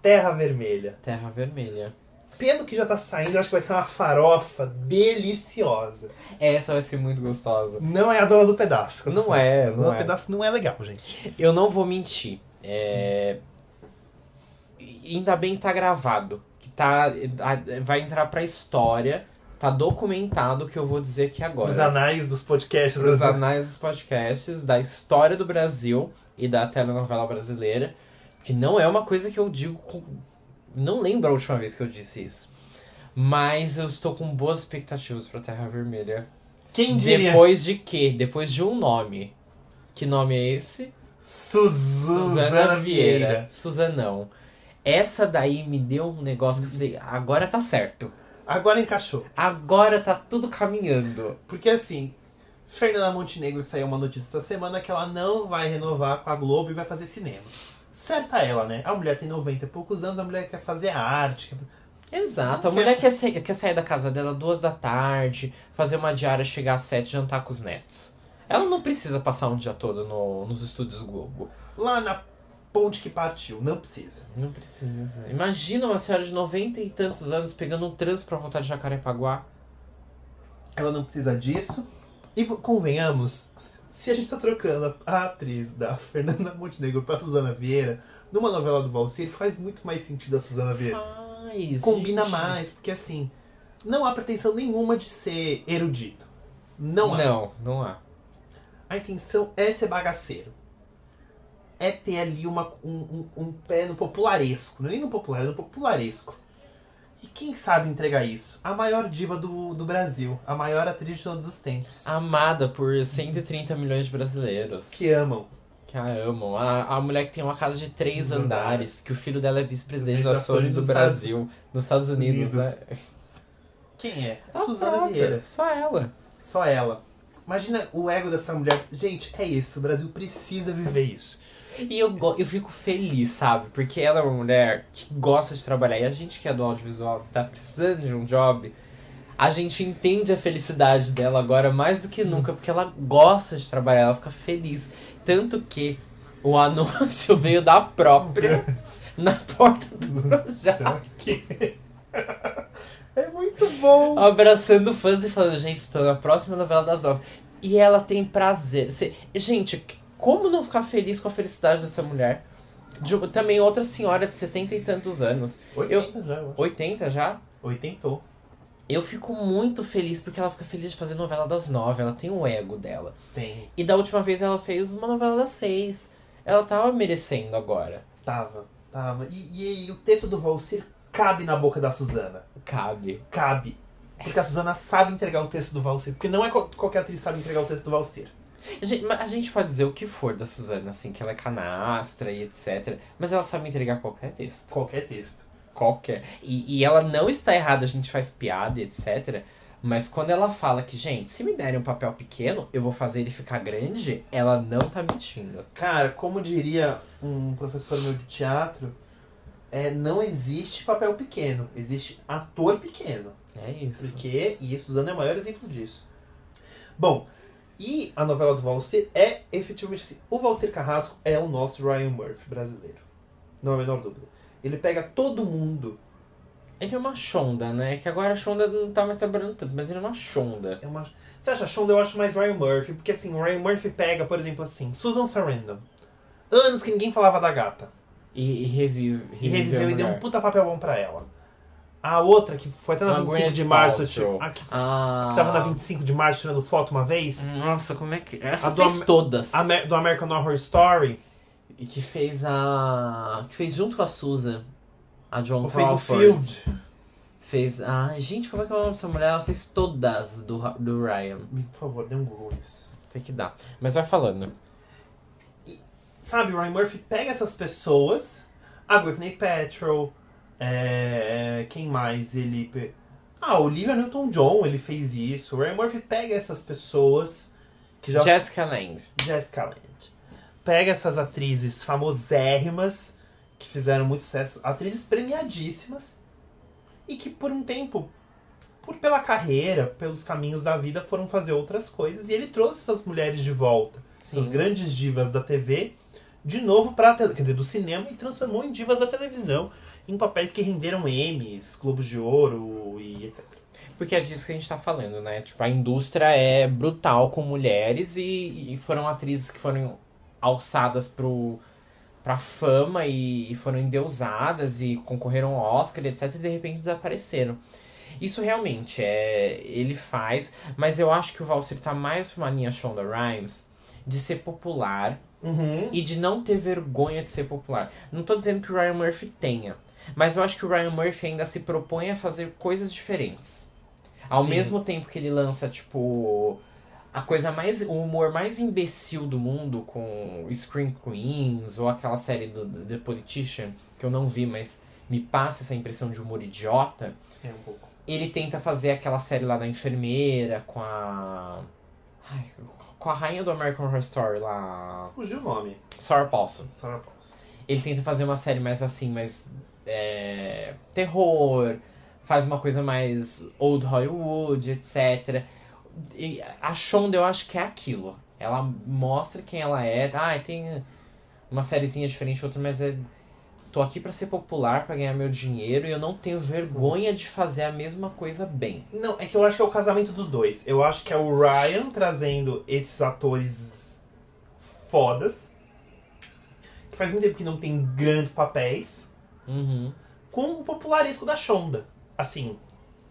Terra Vermelha. Terra Vermelha. Pelo que já tá saindo, acho que vai ser uma farofa deliciosa. Essa vai ser muito gostosa. Não é a dona do pedaço. Não falando. é, A dona do é. pedaço não é legal, gente. Eu não vou mentir. É... Ainda bem que tá gravado. Tá. Vai entrar pra história. Tá documentado o que eu vou dizer aqui agora. Os anais dos podcasts. Os anais dos podcasts, da história do Brasil e da telenovela brasileira. Que não é uma coisa que eu digo com... Não lembro a última vez que eu disse isso. Mas eu estou com boas expectativas pra Terra Vermelha. Quem diria? Depois de quê? Depois de um nome. Que nome é esse? Suzana, Vieira. Suzanão. Essa daí me deu um negócio que eu falei, agora tá certo. Agora encaixou. Agora tá tudo caminhando. Porque assim, Fernanda Montenegro saiu uma notícia essa semana que ela não vai renovar com a Globo e vai fazer cinema. Certa ela, né? A mulher tem 90 e poucos anos, a mulher quer fazer arte. Quer... Exato, a mulher quer, sair, quer sair da casa dela duas da tarde, fazer uma diária, chegar às sete, jantar com os netos. Ela não precisa passar um dia todo no, nos estúdios Globo. Lá na ponte que partiu, não precisa. Não precisa. Imagina uma senhora de 90 e tantos anos pegando um trânsito pra voltar de Jacarepaguá. Ela não precisa disso. E convenhamos, se a gente tá trocando a atriz da Fernanda Montenegro pra Suzana Vieira, numa novela do Valsir, faz muito mais sentido a Suzana Vieira. Faz, Combina gente. mais, porque assim, não há pretensão nenhuma de ser erudito. Não há. Não, não há. A intenção é ser bagaceiro. É ter ali uma, um, um, um pé no popularesco. Não é nem no popular, é no popularesco. E quem sabe entregar isso? A maior diva do, do Brasil. A maior atriz de todos os tempos. Amada por 130 milhões de brasileiros. Que amam. Que a amam. A, a mulher que tem uma casa de três Andares. que o filho dela é vice-presidente Da Sony do Brasil, nos Estados Unidos, Unidos. né? Quem é? A Suzana própria, Vieira. Só ela. Só ela. Imagina o ego dessa mulher. Gente, é isso. O Brasil precisa viver isso. E eu, eu fico feliz, sabe? Porque ela é uma mulher que gosta de trabalhar. E a gente que é do audiovisual, tá precisando de um job, a gente entende a felicidade dela agora mais do que nunca, porque ela gosta de trabalhar, ela fica feliz. Tanto que o anúncio veio da própria na porta do Projac, É muito bom. abraçando fãs e falando, gente, estou na próxima novela das nove. E ela tem prazer. Gente, como não ficar feliz com a felicidade dessa mulher? De- também outra senhora de 70 e tantos anos. 80 já, eu acho. 80 já? 80. Eu fico muito feliz porque ela fica feliz de fazer novela das nove. Ela tem o ego dela. Tem. E da última vez ela fez uma novela das seis. Ela tava merecendo agora. Tava, tava. E, e o texto do Valsir cabe na boca da Suzana. Cabe. Cabe. Porque a Suzana sabe entregar o texto do Valsir. Porque não é qual- qualquer atriz sabe entregar o texto do Valsir. A gente, a gente pode dizer o que for da Suzana, assim, que ela é canastra e etc. Mas ela sabe entregar qualquer texto. Qualquer texto. Qualquer. E, e ela não está errada, a gente faz piada e etc. Mas quando ela fala que, gente, se me derem um papel pequeno, eu vou fazer ele ficar grande, ela não tá mentindo. Cara, como diria um professor meu de teatro, é, não existe papel pequeno, existe ator pequeno. É isso. Porque, e a Suzana é o maior exemplo disso. Bom, e a novela do Valsir é efetivamente assim. O Valsir Carrasco é o nosso Ryan Murphy brasileiro. Não há a menor dúvida. Ele pega todo mundo. Ele é uma chonda, né? Que agora a chonda não tá mais trabalhando tanto, mas ele é uma chonda. É uma... Você acha Shonda? Eu acho mais Ryan Murphy. Porque assim, o Ryan Murphy pega, por exemplo, assim, Susan Sarandon. Anos que ninguém falava da gata. E, e revive. E reviveu e deu um puta papel bom pra ela. A outra, que foi até na Uma 25 Gwyneth de março, Paltrow. a que Ah. tava na 25 de março tirando foto uma vez. Nossa, como é que. Essa A do fez Am- todas. A Amer- do American Horror Story. E que fez a. Que fez junto com a Susan. A John Ou fez o Crawford. Field. Fez. Ai, gente, como é que é o nome dessa mulher? Ela fez todas do, Ra- do Ryan. Por favor, dê um Google nisso. Tem que dar. Mas vai falando. Sabe, o Ryan Murphy pega essas pessoas. A Gwyneth Paltrow. É, quem mais ele... Ah, o Olivia Newton-John, ele fez isso. O Ryan Murphy pega essas pessoas que já Jessica Lange. Jessica Lange. Pega essas atrizes famosérrimas que fizeram muito sucesso, atrizes premiadíssimas e que por um tempo, por pela carreira, pelos caminhos da vida, foram fazer outras coisas e ele trouxe essas mulheres de volta, essas Sim. grandes divas da TV, de novo para quer dizer, do cinema e transformou em divas da televisão, em papéis que renderam Emmys, Globos de Ouro e etc. Porque é disso que a gente tá falando, né? Tipo, a indústria é brutal com mulheres e, e foram atrizes que foram alçadas pro, pra fama e, e foram endeusadas e concorreram ao Oscar, e etc. E de repente desapareceram. Isso realmente é. Ele faz, mas eu acho que o Valsir tá mais pra uma linha Shonda Rhimes de ser popular Uhum. e de não ter vergonha de ser popular. Não tô dizendo que o Ryan Murphy tenha, mas eu acho que o Ryan Murphy ainda se propõe a fazer coisas diferentes. Ao Sim. mesmo tempo que ele lança, tipo, a coisa mais. o humor mais imbecil do mundo com Scream Queens ou aquela série do do The Politician, que eu não vi, mas me passa essa impressão de humor idiota. É um pouco. Ele tenta fazer aquela série lá da enfermeira com a. Ai, com a rainha do American Horror Story lá, Fugiu o nome. Sarah Paulson. Sarah Paulson. Ele tenta fazer uma série mais assim, mais é, terror, faz uma coisa mais old Hollywood, etc. E a Shonda eu acho que é aquilo. Ela mostra quem ela é. Ah, tem uma sériezinha diferente outra, mas é tô aqui pra ser popular, pra ganhar meu dinheiro e eu não tenho vergonha de fazer a mesma coisa bem. Não, é que eu acho que é o casamento dos dois. Eu acho que é o Ryan trazendo esses atores fodas. Que faz muito tempo que não tem grandes papéis. Uhum. Com o popularesco da Shonda. Assim,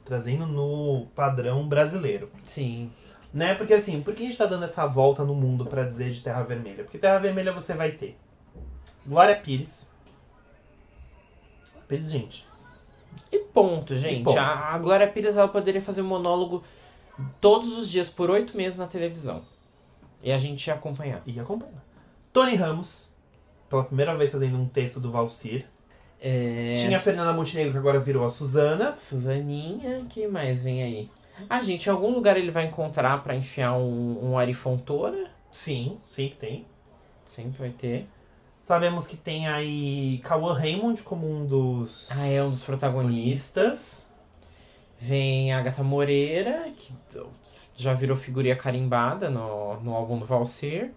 trazendo no padrão brasileiro. Sim. Né? Porque assim, por que a gente tá dando essa volta no mundo pra dizer de Terra Vermelha? Porque Terra Vermelha você vai ter Glória Pires. Pires, gente. E ponto, gente. ponto. A Glória Pires ela poderia fazer um monólogo todos os dias por oito meses na televisão. E a gente ia acompanhar. E acompanha. Tony Ramos, pela primeira vez fazendo um texto do Valcir. É... Tinha a Fernanda Montenegro, que agora virou a Suzana. Suzaninha, que mais vem aí? Ah, gente, em algum lugar ele vai encontrar pra enfiar um, um Arifontora. Sim, que tem. Sempre vai ter. Sabemos que tem aí Cauã Raymond como um dos Ah, é um dos protagonistas. protagonistas. Vem a Agatha Moreira, que já virou figurinha carimbada no, no álbum do Valser.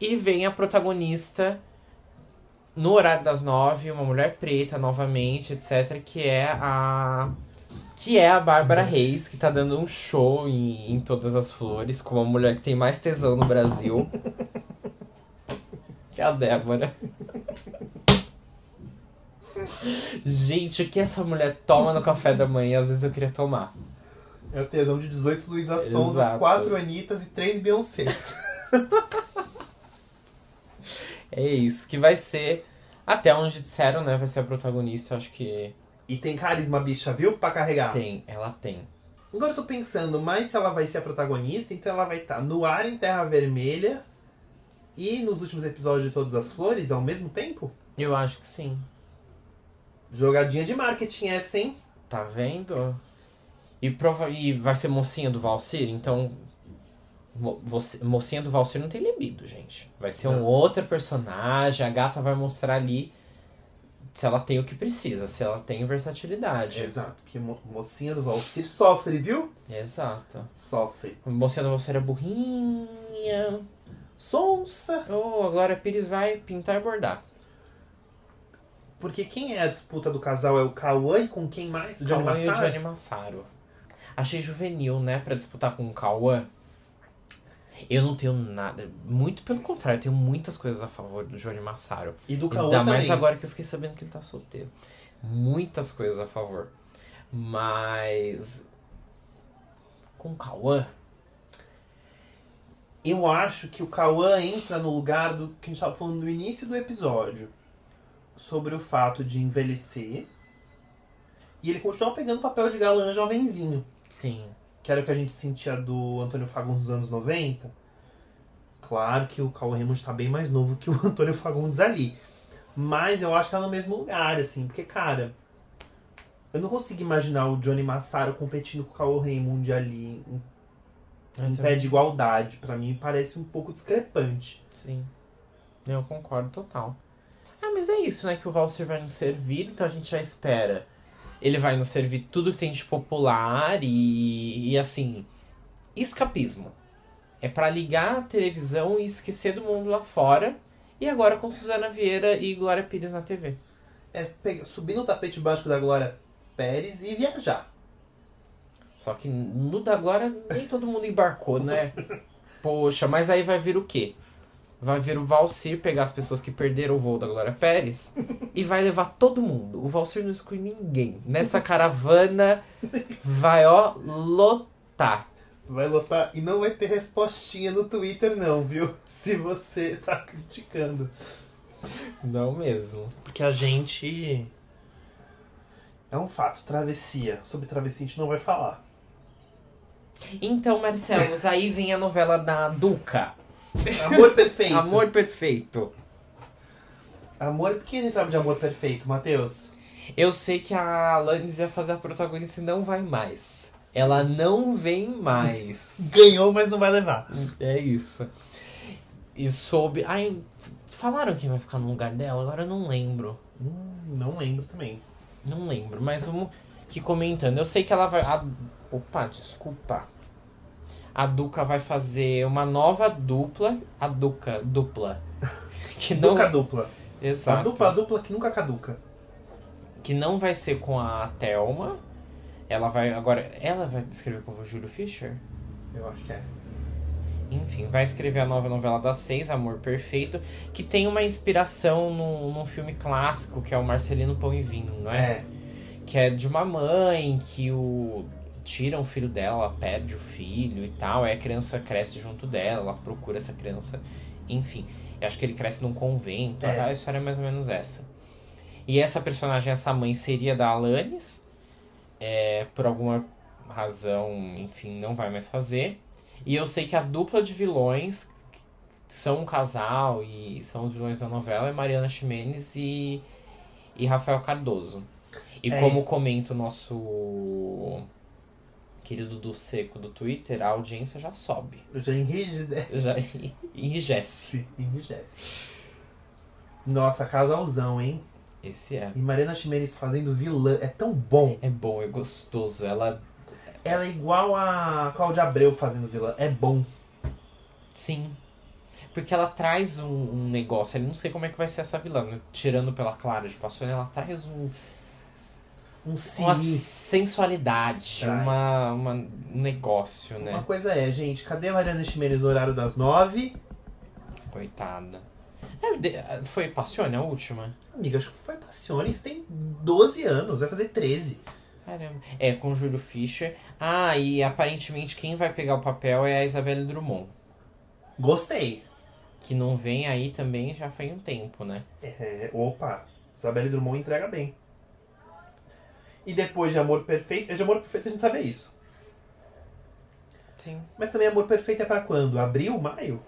E vem a protagonista no horário das nove, uma mulher preta novamente, etc. Que é a. Que é a Bárbara Reis, que tá dando um show em, em Todas as Flores, com uma mulher que tem mais tesão no Brasil. que é a Débora. Gente, o que essa mulher toma no café da manhã, às vezes eu queria tomar. É o tesão de 18 Luísa Sons, Exato. 4 Anitas e 3 Beyoncés. É isso, que vai ser, até onde disseram, né, vai ser a protagonista, eu acho que e tem carisma, bicha, viu? Pra carregar. tem, ela tem. Agora eu tô pensando mais se ela vai ser a protagonista, então ela vai estar no ar em Terra Vermelha e nos últimos episódios de Todas as Flores ao mesmo tempo? Eu acho que sim. Jogadinha de marketing essa, hein? Tá vendo? E, prova e vai ser mocinha do Valsir, então. Você- mocinha do Valsir não tem libido, gente. Vai ser um Não. outro personagem, a gata vai mostrar ali se ela tem o que precisa, se ela tem versatilidade. Exato, porque mo- mocinha do Valcir sofre, viu? Exato. Sofre. A mocinha do Valsir é burrinha. Sonsa! Oh, a Glória Pires vai pintar e bordar. Porque quem é a disputa do casal é o Cauã e com quem mais? O Johnny Cauã e o Massaro? Johnny Massaro. Achei juvenil, né? Pra disputar com o Cauã. Eu não tenho nada. Muito pelo contrário, eu tenho muitas coisas a favor do Johnny Massaro. E do Cauã Ainda também. mais agora que eu fiquei sabendo que ele tá solteiro. Muitas coisas a favor. Mas. Com o Cauã. Eu acho que o Cauã entra no lugar do que a gente tava falando no início do episódio. Sobre o fato de envelhecer. E ele continua pegando papel de galã jovenzinho. Sim. Que era o que a gente sentia do Antônio Fagundes dos anos 90. Claro que o Cauã Raymond tá bem mais novo que o Antônio Fagundes ali. Mas eu acho que tá no mesmo lugar, assim. Porque, cara... Eu não consigo imaginar o Johnny Massaro competindo com o Cauã Raymond ali em Eu em também- pé de igualdade. Pra mim parece um pouco discrepante. Sim. Eu concordo total. Ah, mas é isso, né? Que o Valser vai nos servir, então a gente já espera. Ele vai nos servir tudo que tem de popular e, e assim. Escapismo. É pra ligar a televisão e esquecer do mundo lá fora. E agora com Suzana Vieira e Glória Pires na TV. É subir no tapete básico da Glória Pérez e viajar. Só que no da Glória nem todo mundo embarcou, né? Poxa, mas aí vai vir o quê? Vai vir o Valsir pegar as pessoas que perderam o voo da Glória Pérez e vai levar todo mundo. O Valsir não exclui ninguém. Nessa caravana vai, ó, lotar. Vai lotar e não vai ter respostinha no Twitter, não, viu? Se você tá criticando. Não mesmo. Porque a gente. É um fato, travessia. Sobre travessia a gente não vai falar. Então, Marcelos, aí vem a novela da Duca. Amor perfeito. Amor Perfeito. Amor, por que a gente sabe de amor perfeito, Matheus? Eu sei que a Alanis ia fazer a protagonista e não vai mais. Ela não vem mais. Ganhou, mas não vai levar. É isso. E soube. Ai, falaram quem vai ficar no lugar dela? Agora eu não lembro. Hum, não lembro também. Não lembro, mas vamos que comentando. Eu sei que ela vai. A, opa, desculpa. A Duca vai fazer uma nova dupla. A Duca, dupla. Que não, Duca dupla. Exato. A dupla, a dupla que nunca caduca. Que não vai ser com a Thelma. Ela vai. Agora. Ela vai escrever com o Júlio Fischer? Eu acho que é. Enfim, vai escrever a nova novela das seis, Amor Perfeito, que tem uma inspiração num, num filme clássico que é o Marcelino Pão e Vinho, não é? É. Que é de uma mãe que o tira o filho dela, ela perde o filho e tal, aí a criança cresce junto dela, ela procura essa criança, enfim. Eu acho que ele cresce num convento, É. a história é mais ou menos essa. E essa personagem, essa mãe, seria da Alanis, é, por alguma razão, enfim, não vai mais fazer. E eu sei que a dupla de vilões que são um casal e são os vilões da novela é Mariana Ximenes e, e Rafael Cardoso. E É. como comenta o nosso querido do Seco do Twitter, a audiência já sobe. Já enrijece. Já enrijece. enrijece. Nossa, casalzão, hein? Esse é. E Mariana Ximenes fazendo vilã. É tão bom. É bom, é gostoso. Ela. Ela é igual a Cláudia Abreu fazendo vilã. É bom. Sim. Porque ela traz um, um negócio. Eu não sei como é que vai ser essa vilã. né? Tirando pela Clara de Paixão, ela traz um, Um uma cine. sensualidade, Traz. uma, uma um negócio, Uma né? coisa é, gente, cadê a Mariana Ximenes no horário das nove? Coitada. É, Foi Passione a última? Amiga, acho que foi Passiones, tem 12 anos, vai fazer 13. Caramba. É, com o Júlio Fischer. Ah, e aparentemente quem vai pegar o papel é a Isabelle Drummond. Gostei. Que não vem aí também já faz um tempo, né? É, opa, Isabelle Drummond entrega bem. E depois de Amor Perfeito, de Amor Perfeito a gente sabe isso. Sim. Mas também Amor Perfeito é pra quando? Abril, maio?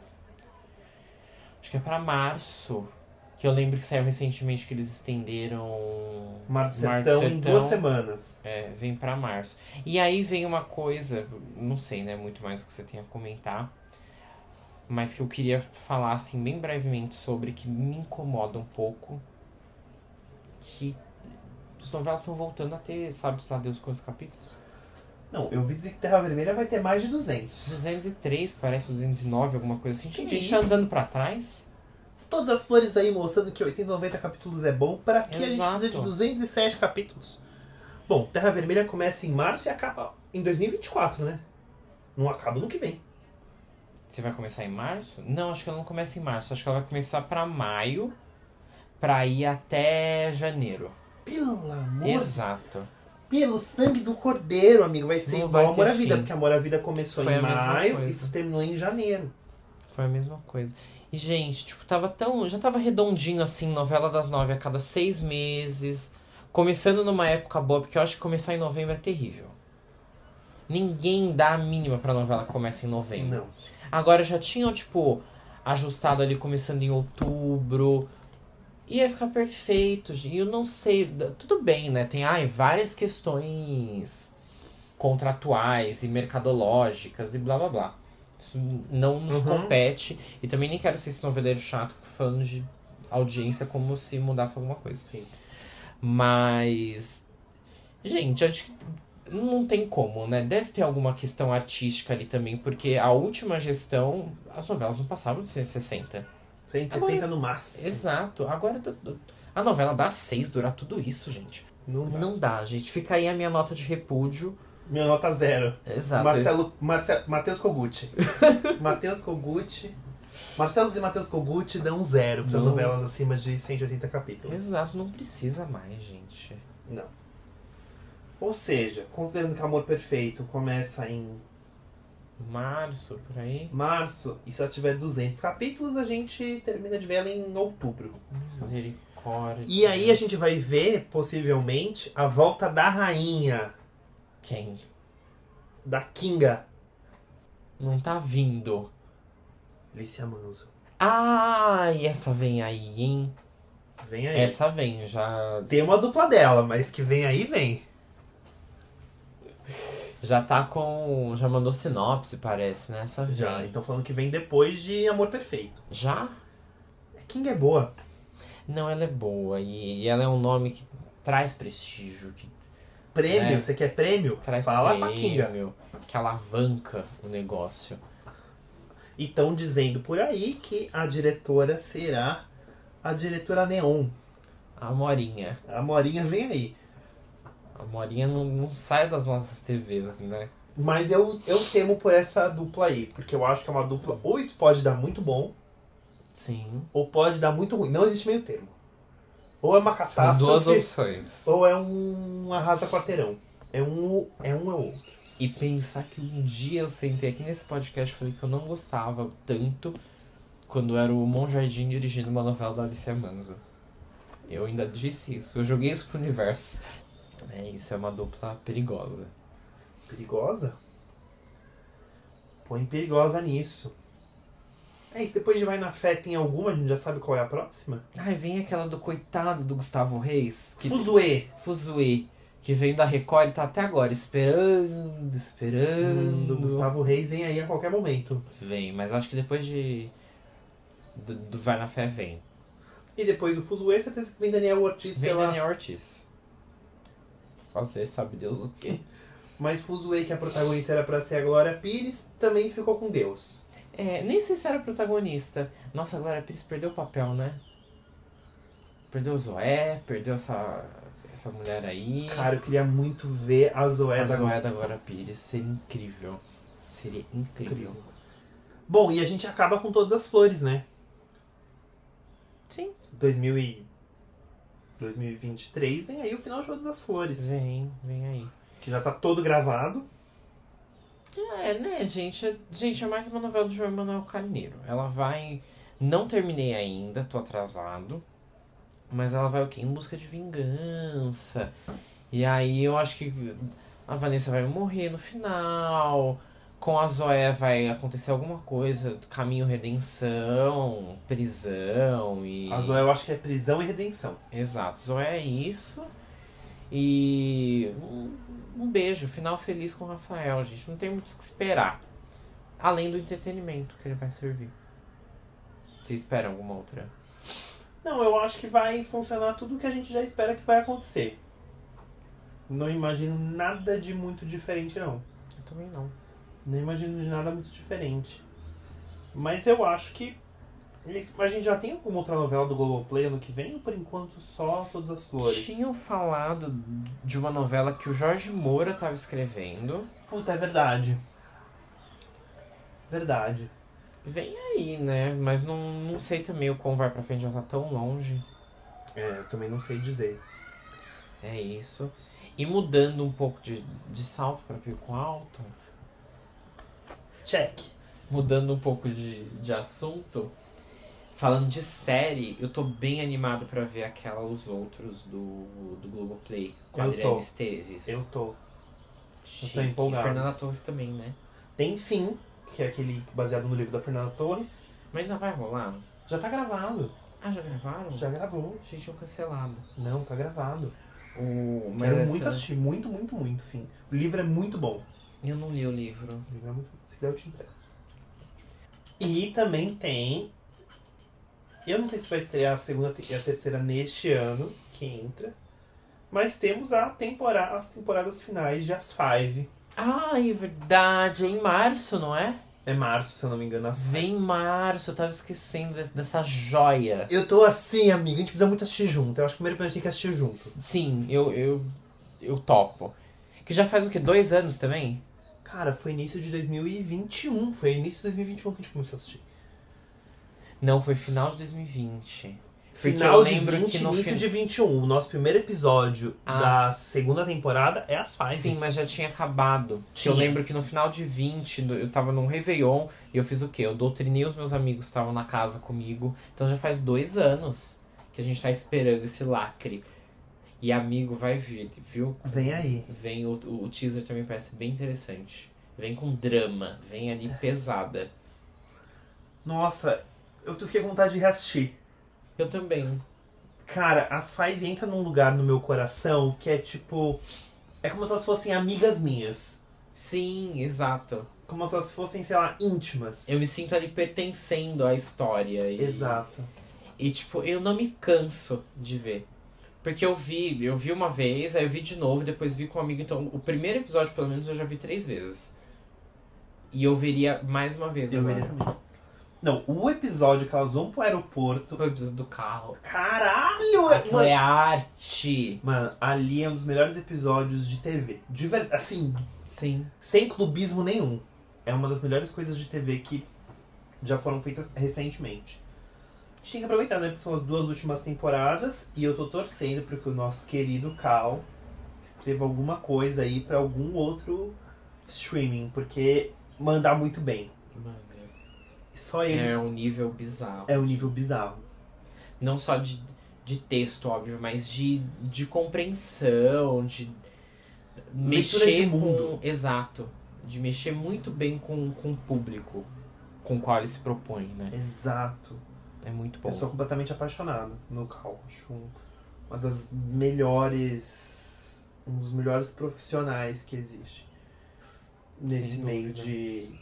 Acho que é pra março. Que eu lembro que saiu recentemente que eles estenderam. Mar do Mar do Sertão em duas semanas. É, vem pra março. E aí vem uma coisa, não sei, né, muito mais o que você tem a comentar, mas que eu queria falar assim bem brevemente sobre que me incomoda um pouco que as novelas estão voltando a ter, sabe, sei lá Deus quantos capítulos? Não, eu ouvi dizer que Terra Vermelha vai ter mais de 200. 203, parece 209, alguma coisa assim. Que Gente, a gente isso? tá andando pra trás? Todas as flores aí mostrando que 80, 90 capítulos é bom. Pra que a gente Exato. precisa de 207 capítulos? Bom, Terra Vermelha começa em março e acaba em 2024, né? Não acaba no que vem. Você vai começar em março? Não, acho que ela não começa em março. Acho que ela vai começar pra maio, pra ir até janeiro. Pelo amor Exato. Pelo sangue do cordeiro, amigo. Vai ser Não igual vai Amor à Vida, fim. porque Amor à Vida começou Foi em a mesma maio coisa. e terminou em janeiro. Foi a mesma coisa. E, gente, tipo, tava tão. Já tava redondinho assim, novela das nove a cada seis meses. Começando numa época boa, porque eu acho que começar em novembro é terrível. Ninguém dá a mínima pra novela que começa em novembro. Não. Agora já tinham, tipo, ajustado ali começando em outubro. Ia ficar perfeito. E eu não sei. Tudo bem, né? Tem ai, várias questões contratuais e mercadológicas e blá blá blá. Isso não nos Uhum. compete. E também nem quero ser esse noveleiro chato falando de audiência como se mudasse alguma coisa. Sim. Mas. Gente, acho que não tem como, né? Deve ter alguma questão artística ali também, porque a última gestão, as novelas não passavam de 160. 170 no máximo. Exato. Agora do- a novela dá seis durar tudo isso, gente. Não dá. Não dá, gente. Fica aí a minha nota de repúdio. Minha nota zero. Exato. Marcelo, Marce, Matheus Koguchi. Matheus Koguchi. Marcelo e Matheus Koguchi dão zero para novelas acima de 180 capítulos. Exato, não precisa mais, gente. Não. Ou seja, considerando que Amor Perfeito começa em Março, por aí. março, e se ela tiver 200 capítulos, a gente termina de ver ela em outubro. Misericórdia. E aí a gente vai ver, possivelmente, a volta da rainha, Quem? da Kinga, Não tá vindo. Lícia Manso. Ai, essa vem aí, hein? Vem aí. Essa vem, já. Tem uma dupla dela, mas que vem aí, vem. Já tá com. Já mandou sinopse, parece, né? Essa Já, então falando que vem depois de Amor Perfeito. Já? King é boa. Não, ela é boa. E, e ela é um nome que traz prestígio, que Prêmio, É. você quer prêmio? traz Fala pra Kinga. prêmio, que alavanca o negócio. E estão dizendo por aí que a diretora será a diretora Neon. A Morinha. A Morinha vem aí. A Morinha não, não sai das nossas TVs, né? Mas eu, eu temo por essa dupla aí, porque eu acho que é uma dupla. Ou isso pode dar muito bom, Sim. ou pode dar muito ruim. Não existe meio termo. Ou é uma São catástrofe, duas opções. ou é um arrasa quarteirão. É um é um ou outro. E pensar que um dia eu sentei aqui nesse podcast e falei que eu não gostava tanto quando era o Monjardim dirigindo uma novela da Alicia Manso. Eu ainda disse isso, eu joguei isso pro universo. É, isso é uma dupla perigosa. Perigosa? Põe perigosa nisso. É isso, depois de Vai na Fé tem alguma, a gente já sabe qual é a próxima? Ai, vem aquela do coitado do Gustavo Reis, que Fuzue. Fuzue, que veio da Record e tá até agora esperando, esperando. Hum, Gustavo Reis vem aí a qualquer momento. Vem, mas acho que depois de. Do, do Vai na Fé vem. E depois do Fuzue, certeza que vem Daniel Ortiz Vem pela... Daniel Ortiz. Fazer sabe Deus o quê. Mas Fuzue, que a protagonista era pra ser a Glória Pires, também ficou com Deus. É, nem sei se era protagonista. Nossa, a Glória Pires perdeu o papel, né? Perdeu o Zoé, perdeu essa, essa mulher aí. Cara, eu queria muito ver a Zoé a da Zoé da Glória Pires. Seria incrível. Seria incrível. Incrível. Bom, e a gente acaba com todas as flores, né? Sim. 2000 e... 2023 vem aí o final de Todas as Flores. Vem, vem aí. Que já tá todo gravado. É, né, gente? É- Gente, é mais uma novela do João Emanuel Carneiro. Ela vai. Não terminei ainda, tô atrasado. Mas ela vai o quê? Em busca de vingança. E aí eu acho que a Vanessa vai morrer no final. Com a Zoé vai acontecer alguma coisa. Caminho redenção, prisão e. A Zoé eu acho que é prisão e redenção. Exato, Zoé é isso. E um, um beijo, final feliz com o Rafael, gente. Não tem muito o que esperar. Além do entretenimento que ele vai servir. Você espera alguma outra? Não, eu acho que vai funcionar tudo o que a gente já espera que vai acontecer. Não imagino nada de muito diferente, não. Eu também não. Não imagino de nada muito diferente. Mas eu acho que. A gente já tem alguma outra novela do Globoplay ano que vem ou por enquanto só Todas as Flores? Tinham falado de uma novela que o Jorge Moura estava escrevendo. Puta, é verdade. Verdade. Vem aí, né? Mas não, não sei também o quão vai pra frente, já tá tão longe. É, eu também não sei dizer. É isso. E mudando um pouco de, de salto pra pico alto. Check. mudando um pouco de, de assunto, falando de série, eu tô bem animado pra ver aquela Os Outros do, do Globoplay, com a Eu Adriane tô. Esteves. Eu tô. Chique. empolgado. E Fernanda Torres também, né? Tem Fim, que é aquele baseado no livro da Fernanda Torres. Mas ainda vai rolar? Já tá gravado. Ah, já gravaram? Já gravou. Achei que tinham cancelado. Não, tá gravado. O... Mas Quero essa... muito assistir. Muito, muito, muito. Fim. O livro é muito bom. Eu não li o livro. O livro é muito bom. Se quiser eu te entrego. E também tem... Eu não sei se vai estrear a segunda e a terceira neste ano, que entra. Mas temos a temporada, as temporadas finais de As Five. Ah, é verdade. É em março, não é? É março, se eu não me engano, as Vem em março. Eu tava esquecendo de- dessa joia. Eu tô assim, amigo. A gente precisa muito assistir junto. Eu acho que primeiro a gente tem que assistir junto. Sim, eu, eu, eu topo. Que já faz o quê? Dois anos também? Cara, foi início de 2021. Foi início de 2021 que a gente começou a assistir. Não, foi final de 2020. Porque Final de lembro 20, que no início fin- de 21. O nosso primeiro episódio Ah. da segunda temporada é as Five. Sim, mas já tinha acabado. Que Eu Tinha. lembro que no final de 20, no- eu tava num Réveillon e eu fiz o quê? Eu doutrinei os meus amigos que estavam na casa comigo. Então já faz dois anos que a gente tá esperando esse lacre. E amigo, vai vir, viu? Vem aí. Vem o, o, teaser também parece bem interessante. Vem com drama, vem ali pesada. Nossa, eu fiquei com vontade de reassistir. Eu também. Cara, as Five entra num lugar no meu coração que é tipo. É como se elas fossem amigas minhas. Sim, exato. Como se elas fossem, sei lá, íntimas. Eu me sinto ali pertencendo à história. E, Exato. E, tipo, eu não me canso de ver. Porque eu vi, eu vi uma vez, aí eu vi de novo, depois vi com um amigo. Então, o primeiro episódio, pelo menos, eu já vi três vezes. E eu veria mais uma vez Eu agora. veria também. Não, o episódio que elas vão pro aeroporto. O episódio do carro. Caralho! Aquilo é arte. Mano, ali é um dos melhores episódios de TV. De verdade, assim, Sim. sem clubismo nenhum. É uma das melhores coisas de TV que já foram feitas recentemente. A gente tem que aproveitar, né? Porque são as duas últimas temporadas e eu tô torcendo para que o nosso querido Cal escreva alguma coisa aí pra algum outro streaming, porque mandar muito bem. Mano, Só eles é um nível bizarro. é um nível bizarro. Não só de, de texto, óbvio, mas de, de compreensão, de Leitura mexer de mundo. com. Exato. De mexer muito bem com, com o público com o qual ele se propõe, né? Exato. É muito bom. Eu sou completamente apaixonado no Cal. Acho um- uma das melhores. Um dos melhores profissionais que existe. Nesse meio de,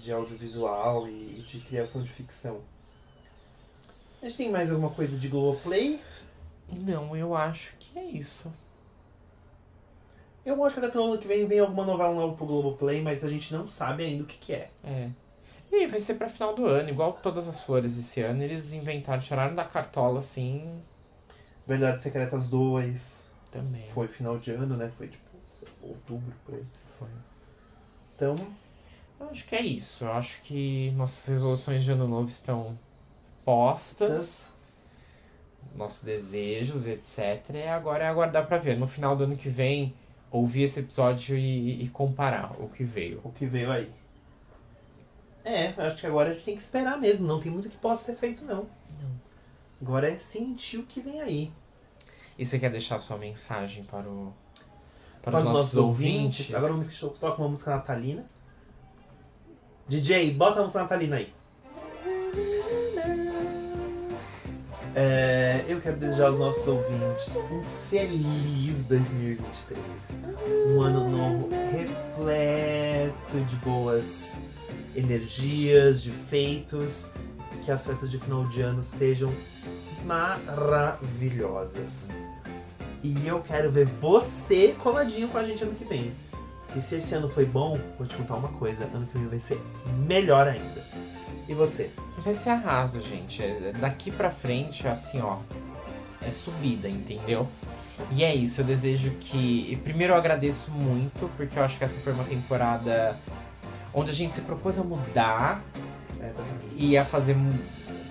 de audiovisual e de criação de ficção. A gente tem mais alguma coisa de Globoplay? Não, eu acho que é isso. Eu acho que no ano que vem vem alguma novela nova pro Globoplay, mas a gente não sabe ainda o que, que é. É. E vai ser pra final do ano, igual todas as flores esse ano, eles inventaram, tiraram da cartola assim Verdades Secretas 2. também. Foi final de ano, né? Foi tipo outubro por aí. Foi. Então, Eu acho que é isso. Eu acho que nossas resoluções de ano novo estão postas. Nossos desejos, etc. E agora é aguardar pra ver. No final do ano que vem, ouvir esse episódio e, e comparar o que veio. o que veio aí. É, acho que agora a gente tem que esperar mesmo. Não tem muito que possa ser feito, não. Agora é sentir o que vem aí. E você quer deixar sua mensagem para, o, para, os nossos, ouvintes? Agora o Mix Show toca uma música natalina. DJ, bota a música natalina aí. É, eu quero desejar aos nossos ouvintes um feliz 2023. Um ano novo repleto de boas energias, de feitos. Que as festas de final de ano sejam maravilhosas. E eu quero ver você coladinho com a gente ano que vem. Porque se esse ano foi bom, vou te contar uma coisa: ano que vem vai ser melhor ainda. E você? Vai ser arraso, gente. É- Daqui pra frente, assim, ó. É subida, entendeu? E é isso, eu desejo que. Primeiro eu agradeço muito, porque eu acho que essa foi uma temporada onde a gente se propôs a mudar e a fazer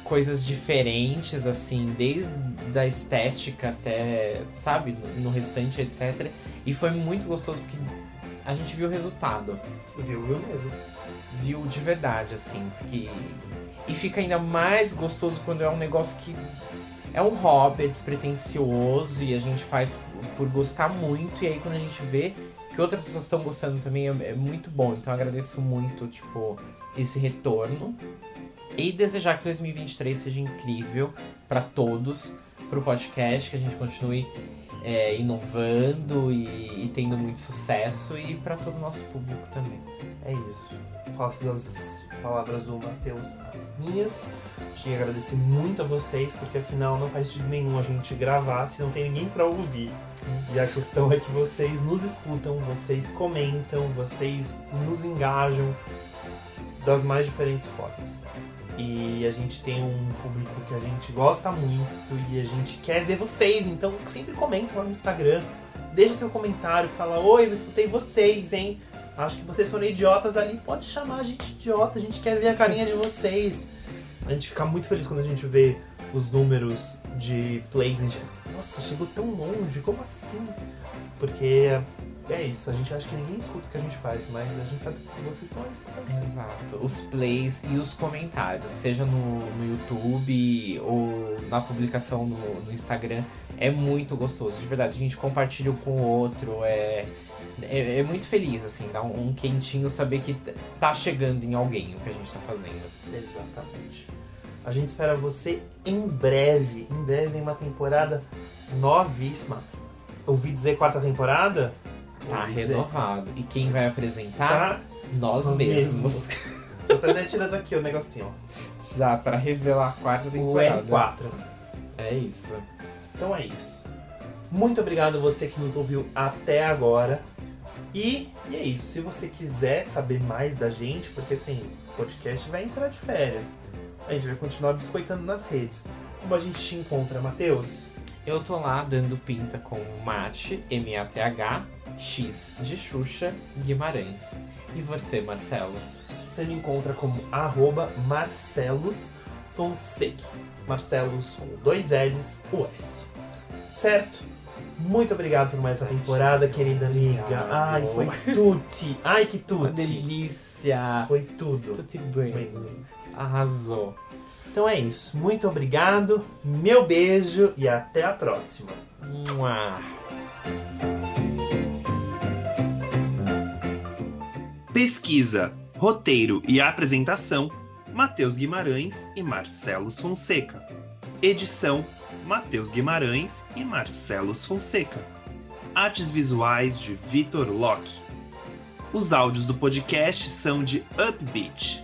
coisas diferentes, assim, desde a estética até, sabe, no no restante, etc. E foi muito gostoso porque a gente viu o resultado Viu, viu mesmo. viu de verdade, assim, porque. E fica ainda mais gostoso quando é um negócio que é um hobby, é despretensioso e a gente faz por gostar muito, e aí quando a gente vê que outras pessoas estão gostando também é, é muito bom. Então agradeço muito, tipo, esse retorno. E desejar que 2023 seja incrível pra todos, pro podcast, que a gente continue é, inovando e, e tendo muito sucesso, e pra todo o nosso público também. É isso. Faço das palavras do Matheus as minhas. Tinha que agradecer muito a vocês, porque afinal não faz sentido nenhum a gente gravar se não tem ninguém pra ouvir. E a questão é que vocês nos escutam, vocês comentam, vocês nos engajam das mais diferentes formas. E a gente tem um público que a gente gosta muito e a gente quer ver vocês, então sempre comenta lá no Instagram. Deixa seu comentário, fala: Oi, eu escutei vocês, hein? Acho que vocês foram idiotas ali. Pode chamar a gente idiota, a gente quer ver a carinha de vocês. A gente fica muito feliz quando a gente vê os números de plays. A gente nossa, chegou tão longe, como assim? Porque é isso, a gente acha que ninguém escuta o que a gente faz, mas a gente sabe que vocês estão escutando. Exato. Os plays e os comentários, seja no, no YouTube ou na publicação no, no Instagram, é muito gostoso. De verdade, a gente compartilha um com o outro, é, é, é muito feliz, assim, dá um, um quentinho saber que tá chegando em alguém o que a gente tá fazendo. Exatamente. A gente espera você em breve. Em breve vem uma temporada novíssima. Ouvi dizer quarta temporada? Tá Ouvi dizer. renovado. E quem vai apresentar? Tá Nós mesmos. Eu tô até tirando aqui o negocinho, ó. Já pra revelar a quarta O temporada. R4. É isso. Então é isso. Muito obrigado a você que nos ouviu até agora. E, e é isso. Se você quiser saber mais da gente, porque assim, o podcast vai entrar de férias. A gente vai continuar biscoitando nas redes. Como a gente te encontra, Matheus? Eu tô lá dando pinta com Mate, M-A-T-H, X de Xuxa, Guimarães. E você, Marcelos? Você me encontra como arroba Marcelos Fonseca. Marcelos com dois L's, o S. Certo? Muito obrigado por mais essa temporada, querida amiga. Obrigado. Ai, foi tutti. Ai, que Uma tutti. delícia! Foi tudo. Tudo bem. Arrasou. Então é isso. Muito obrigado. Meu beijo e até a próxima. Mua. Pesquisa, roteiro e apresentação: Matheus Guimarães e Marcelos Fonseca. Edição: Matheus Guimarães e Marcelos Fonseca. Artes visuais de Vitor Locke. Os áudios do podcast são de Upbeat.